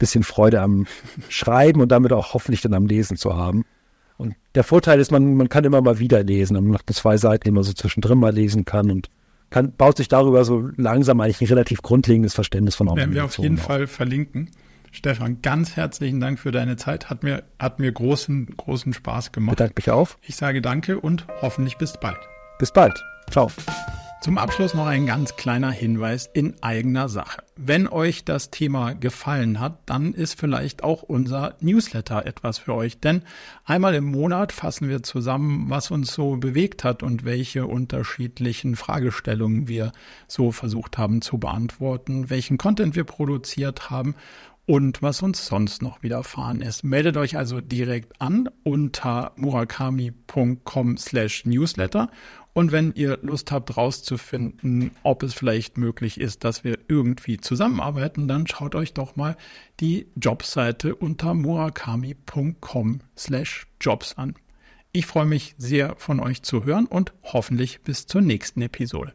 bisschen Freude am Schreiben und damit auch hoffentlich dann am Lesen zu haben. Und der Vorteil ist, man, man kann immer mal wieder lesen. Man macht zwei Seiten, die man so zwischendrin mal lesen kann und kann, baut sich darüber so langsam eigentlich ein relativ grundlegendes Verständnis von Werden wir auf jeden auf. Fall verlinken. Stefan, ganz herzlichen Dank für deine Zeit. Hat mir, hat mir großen, großen Spaß gemacht. Bedanke mich auf. Ich sage danke und hoffentlich bis bald. Bis bald. Ciao. Zum Abschluss noch ein ganz kleiner Hinweis in eigener Sache. Wenn euch das Thema gefallen hat, dann ist vielleicht auch unser Newsletter etwas für euch. Denn einmal im Monat fassen wir zusammen, was uns so bewegt hat und welche unterschiedlichen Fragestellungen wir so versucht haben zu beantworten, welchen Content wir produziert haben und was uns sonst noch widerfahren ist. Meldet euch also direkt an unter murakami.com slash newsletter und wenn ihr Lust habt rauszufinden, ob es vielleicht möglich ist, dass wir irgendwie zusammenarbeiten, dann schaut euch doch mal die Jobseite unter murakami.com slash jobs an. Ich freue mich sehr von euch zu hören und hoffentlich bis zur nächsten Episode.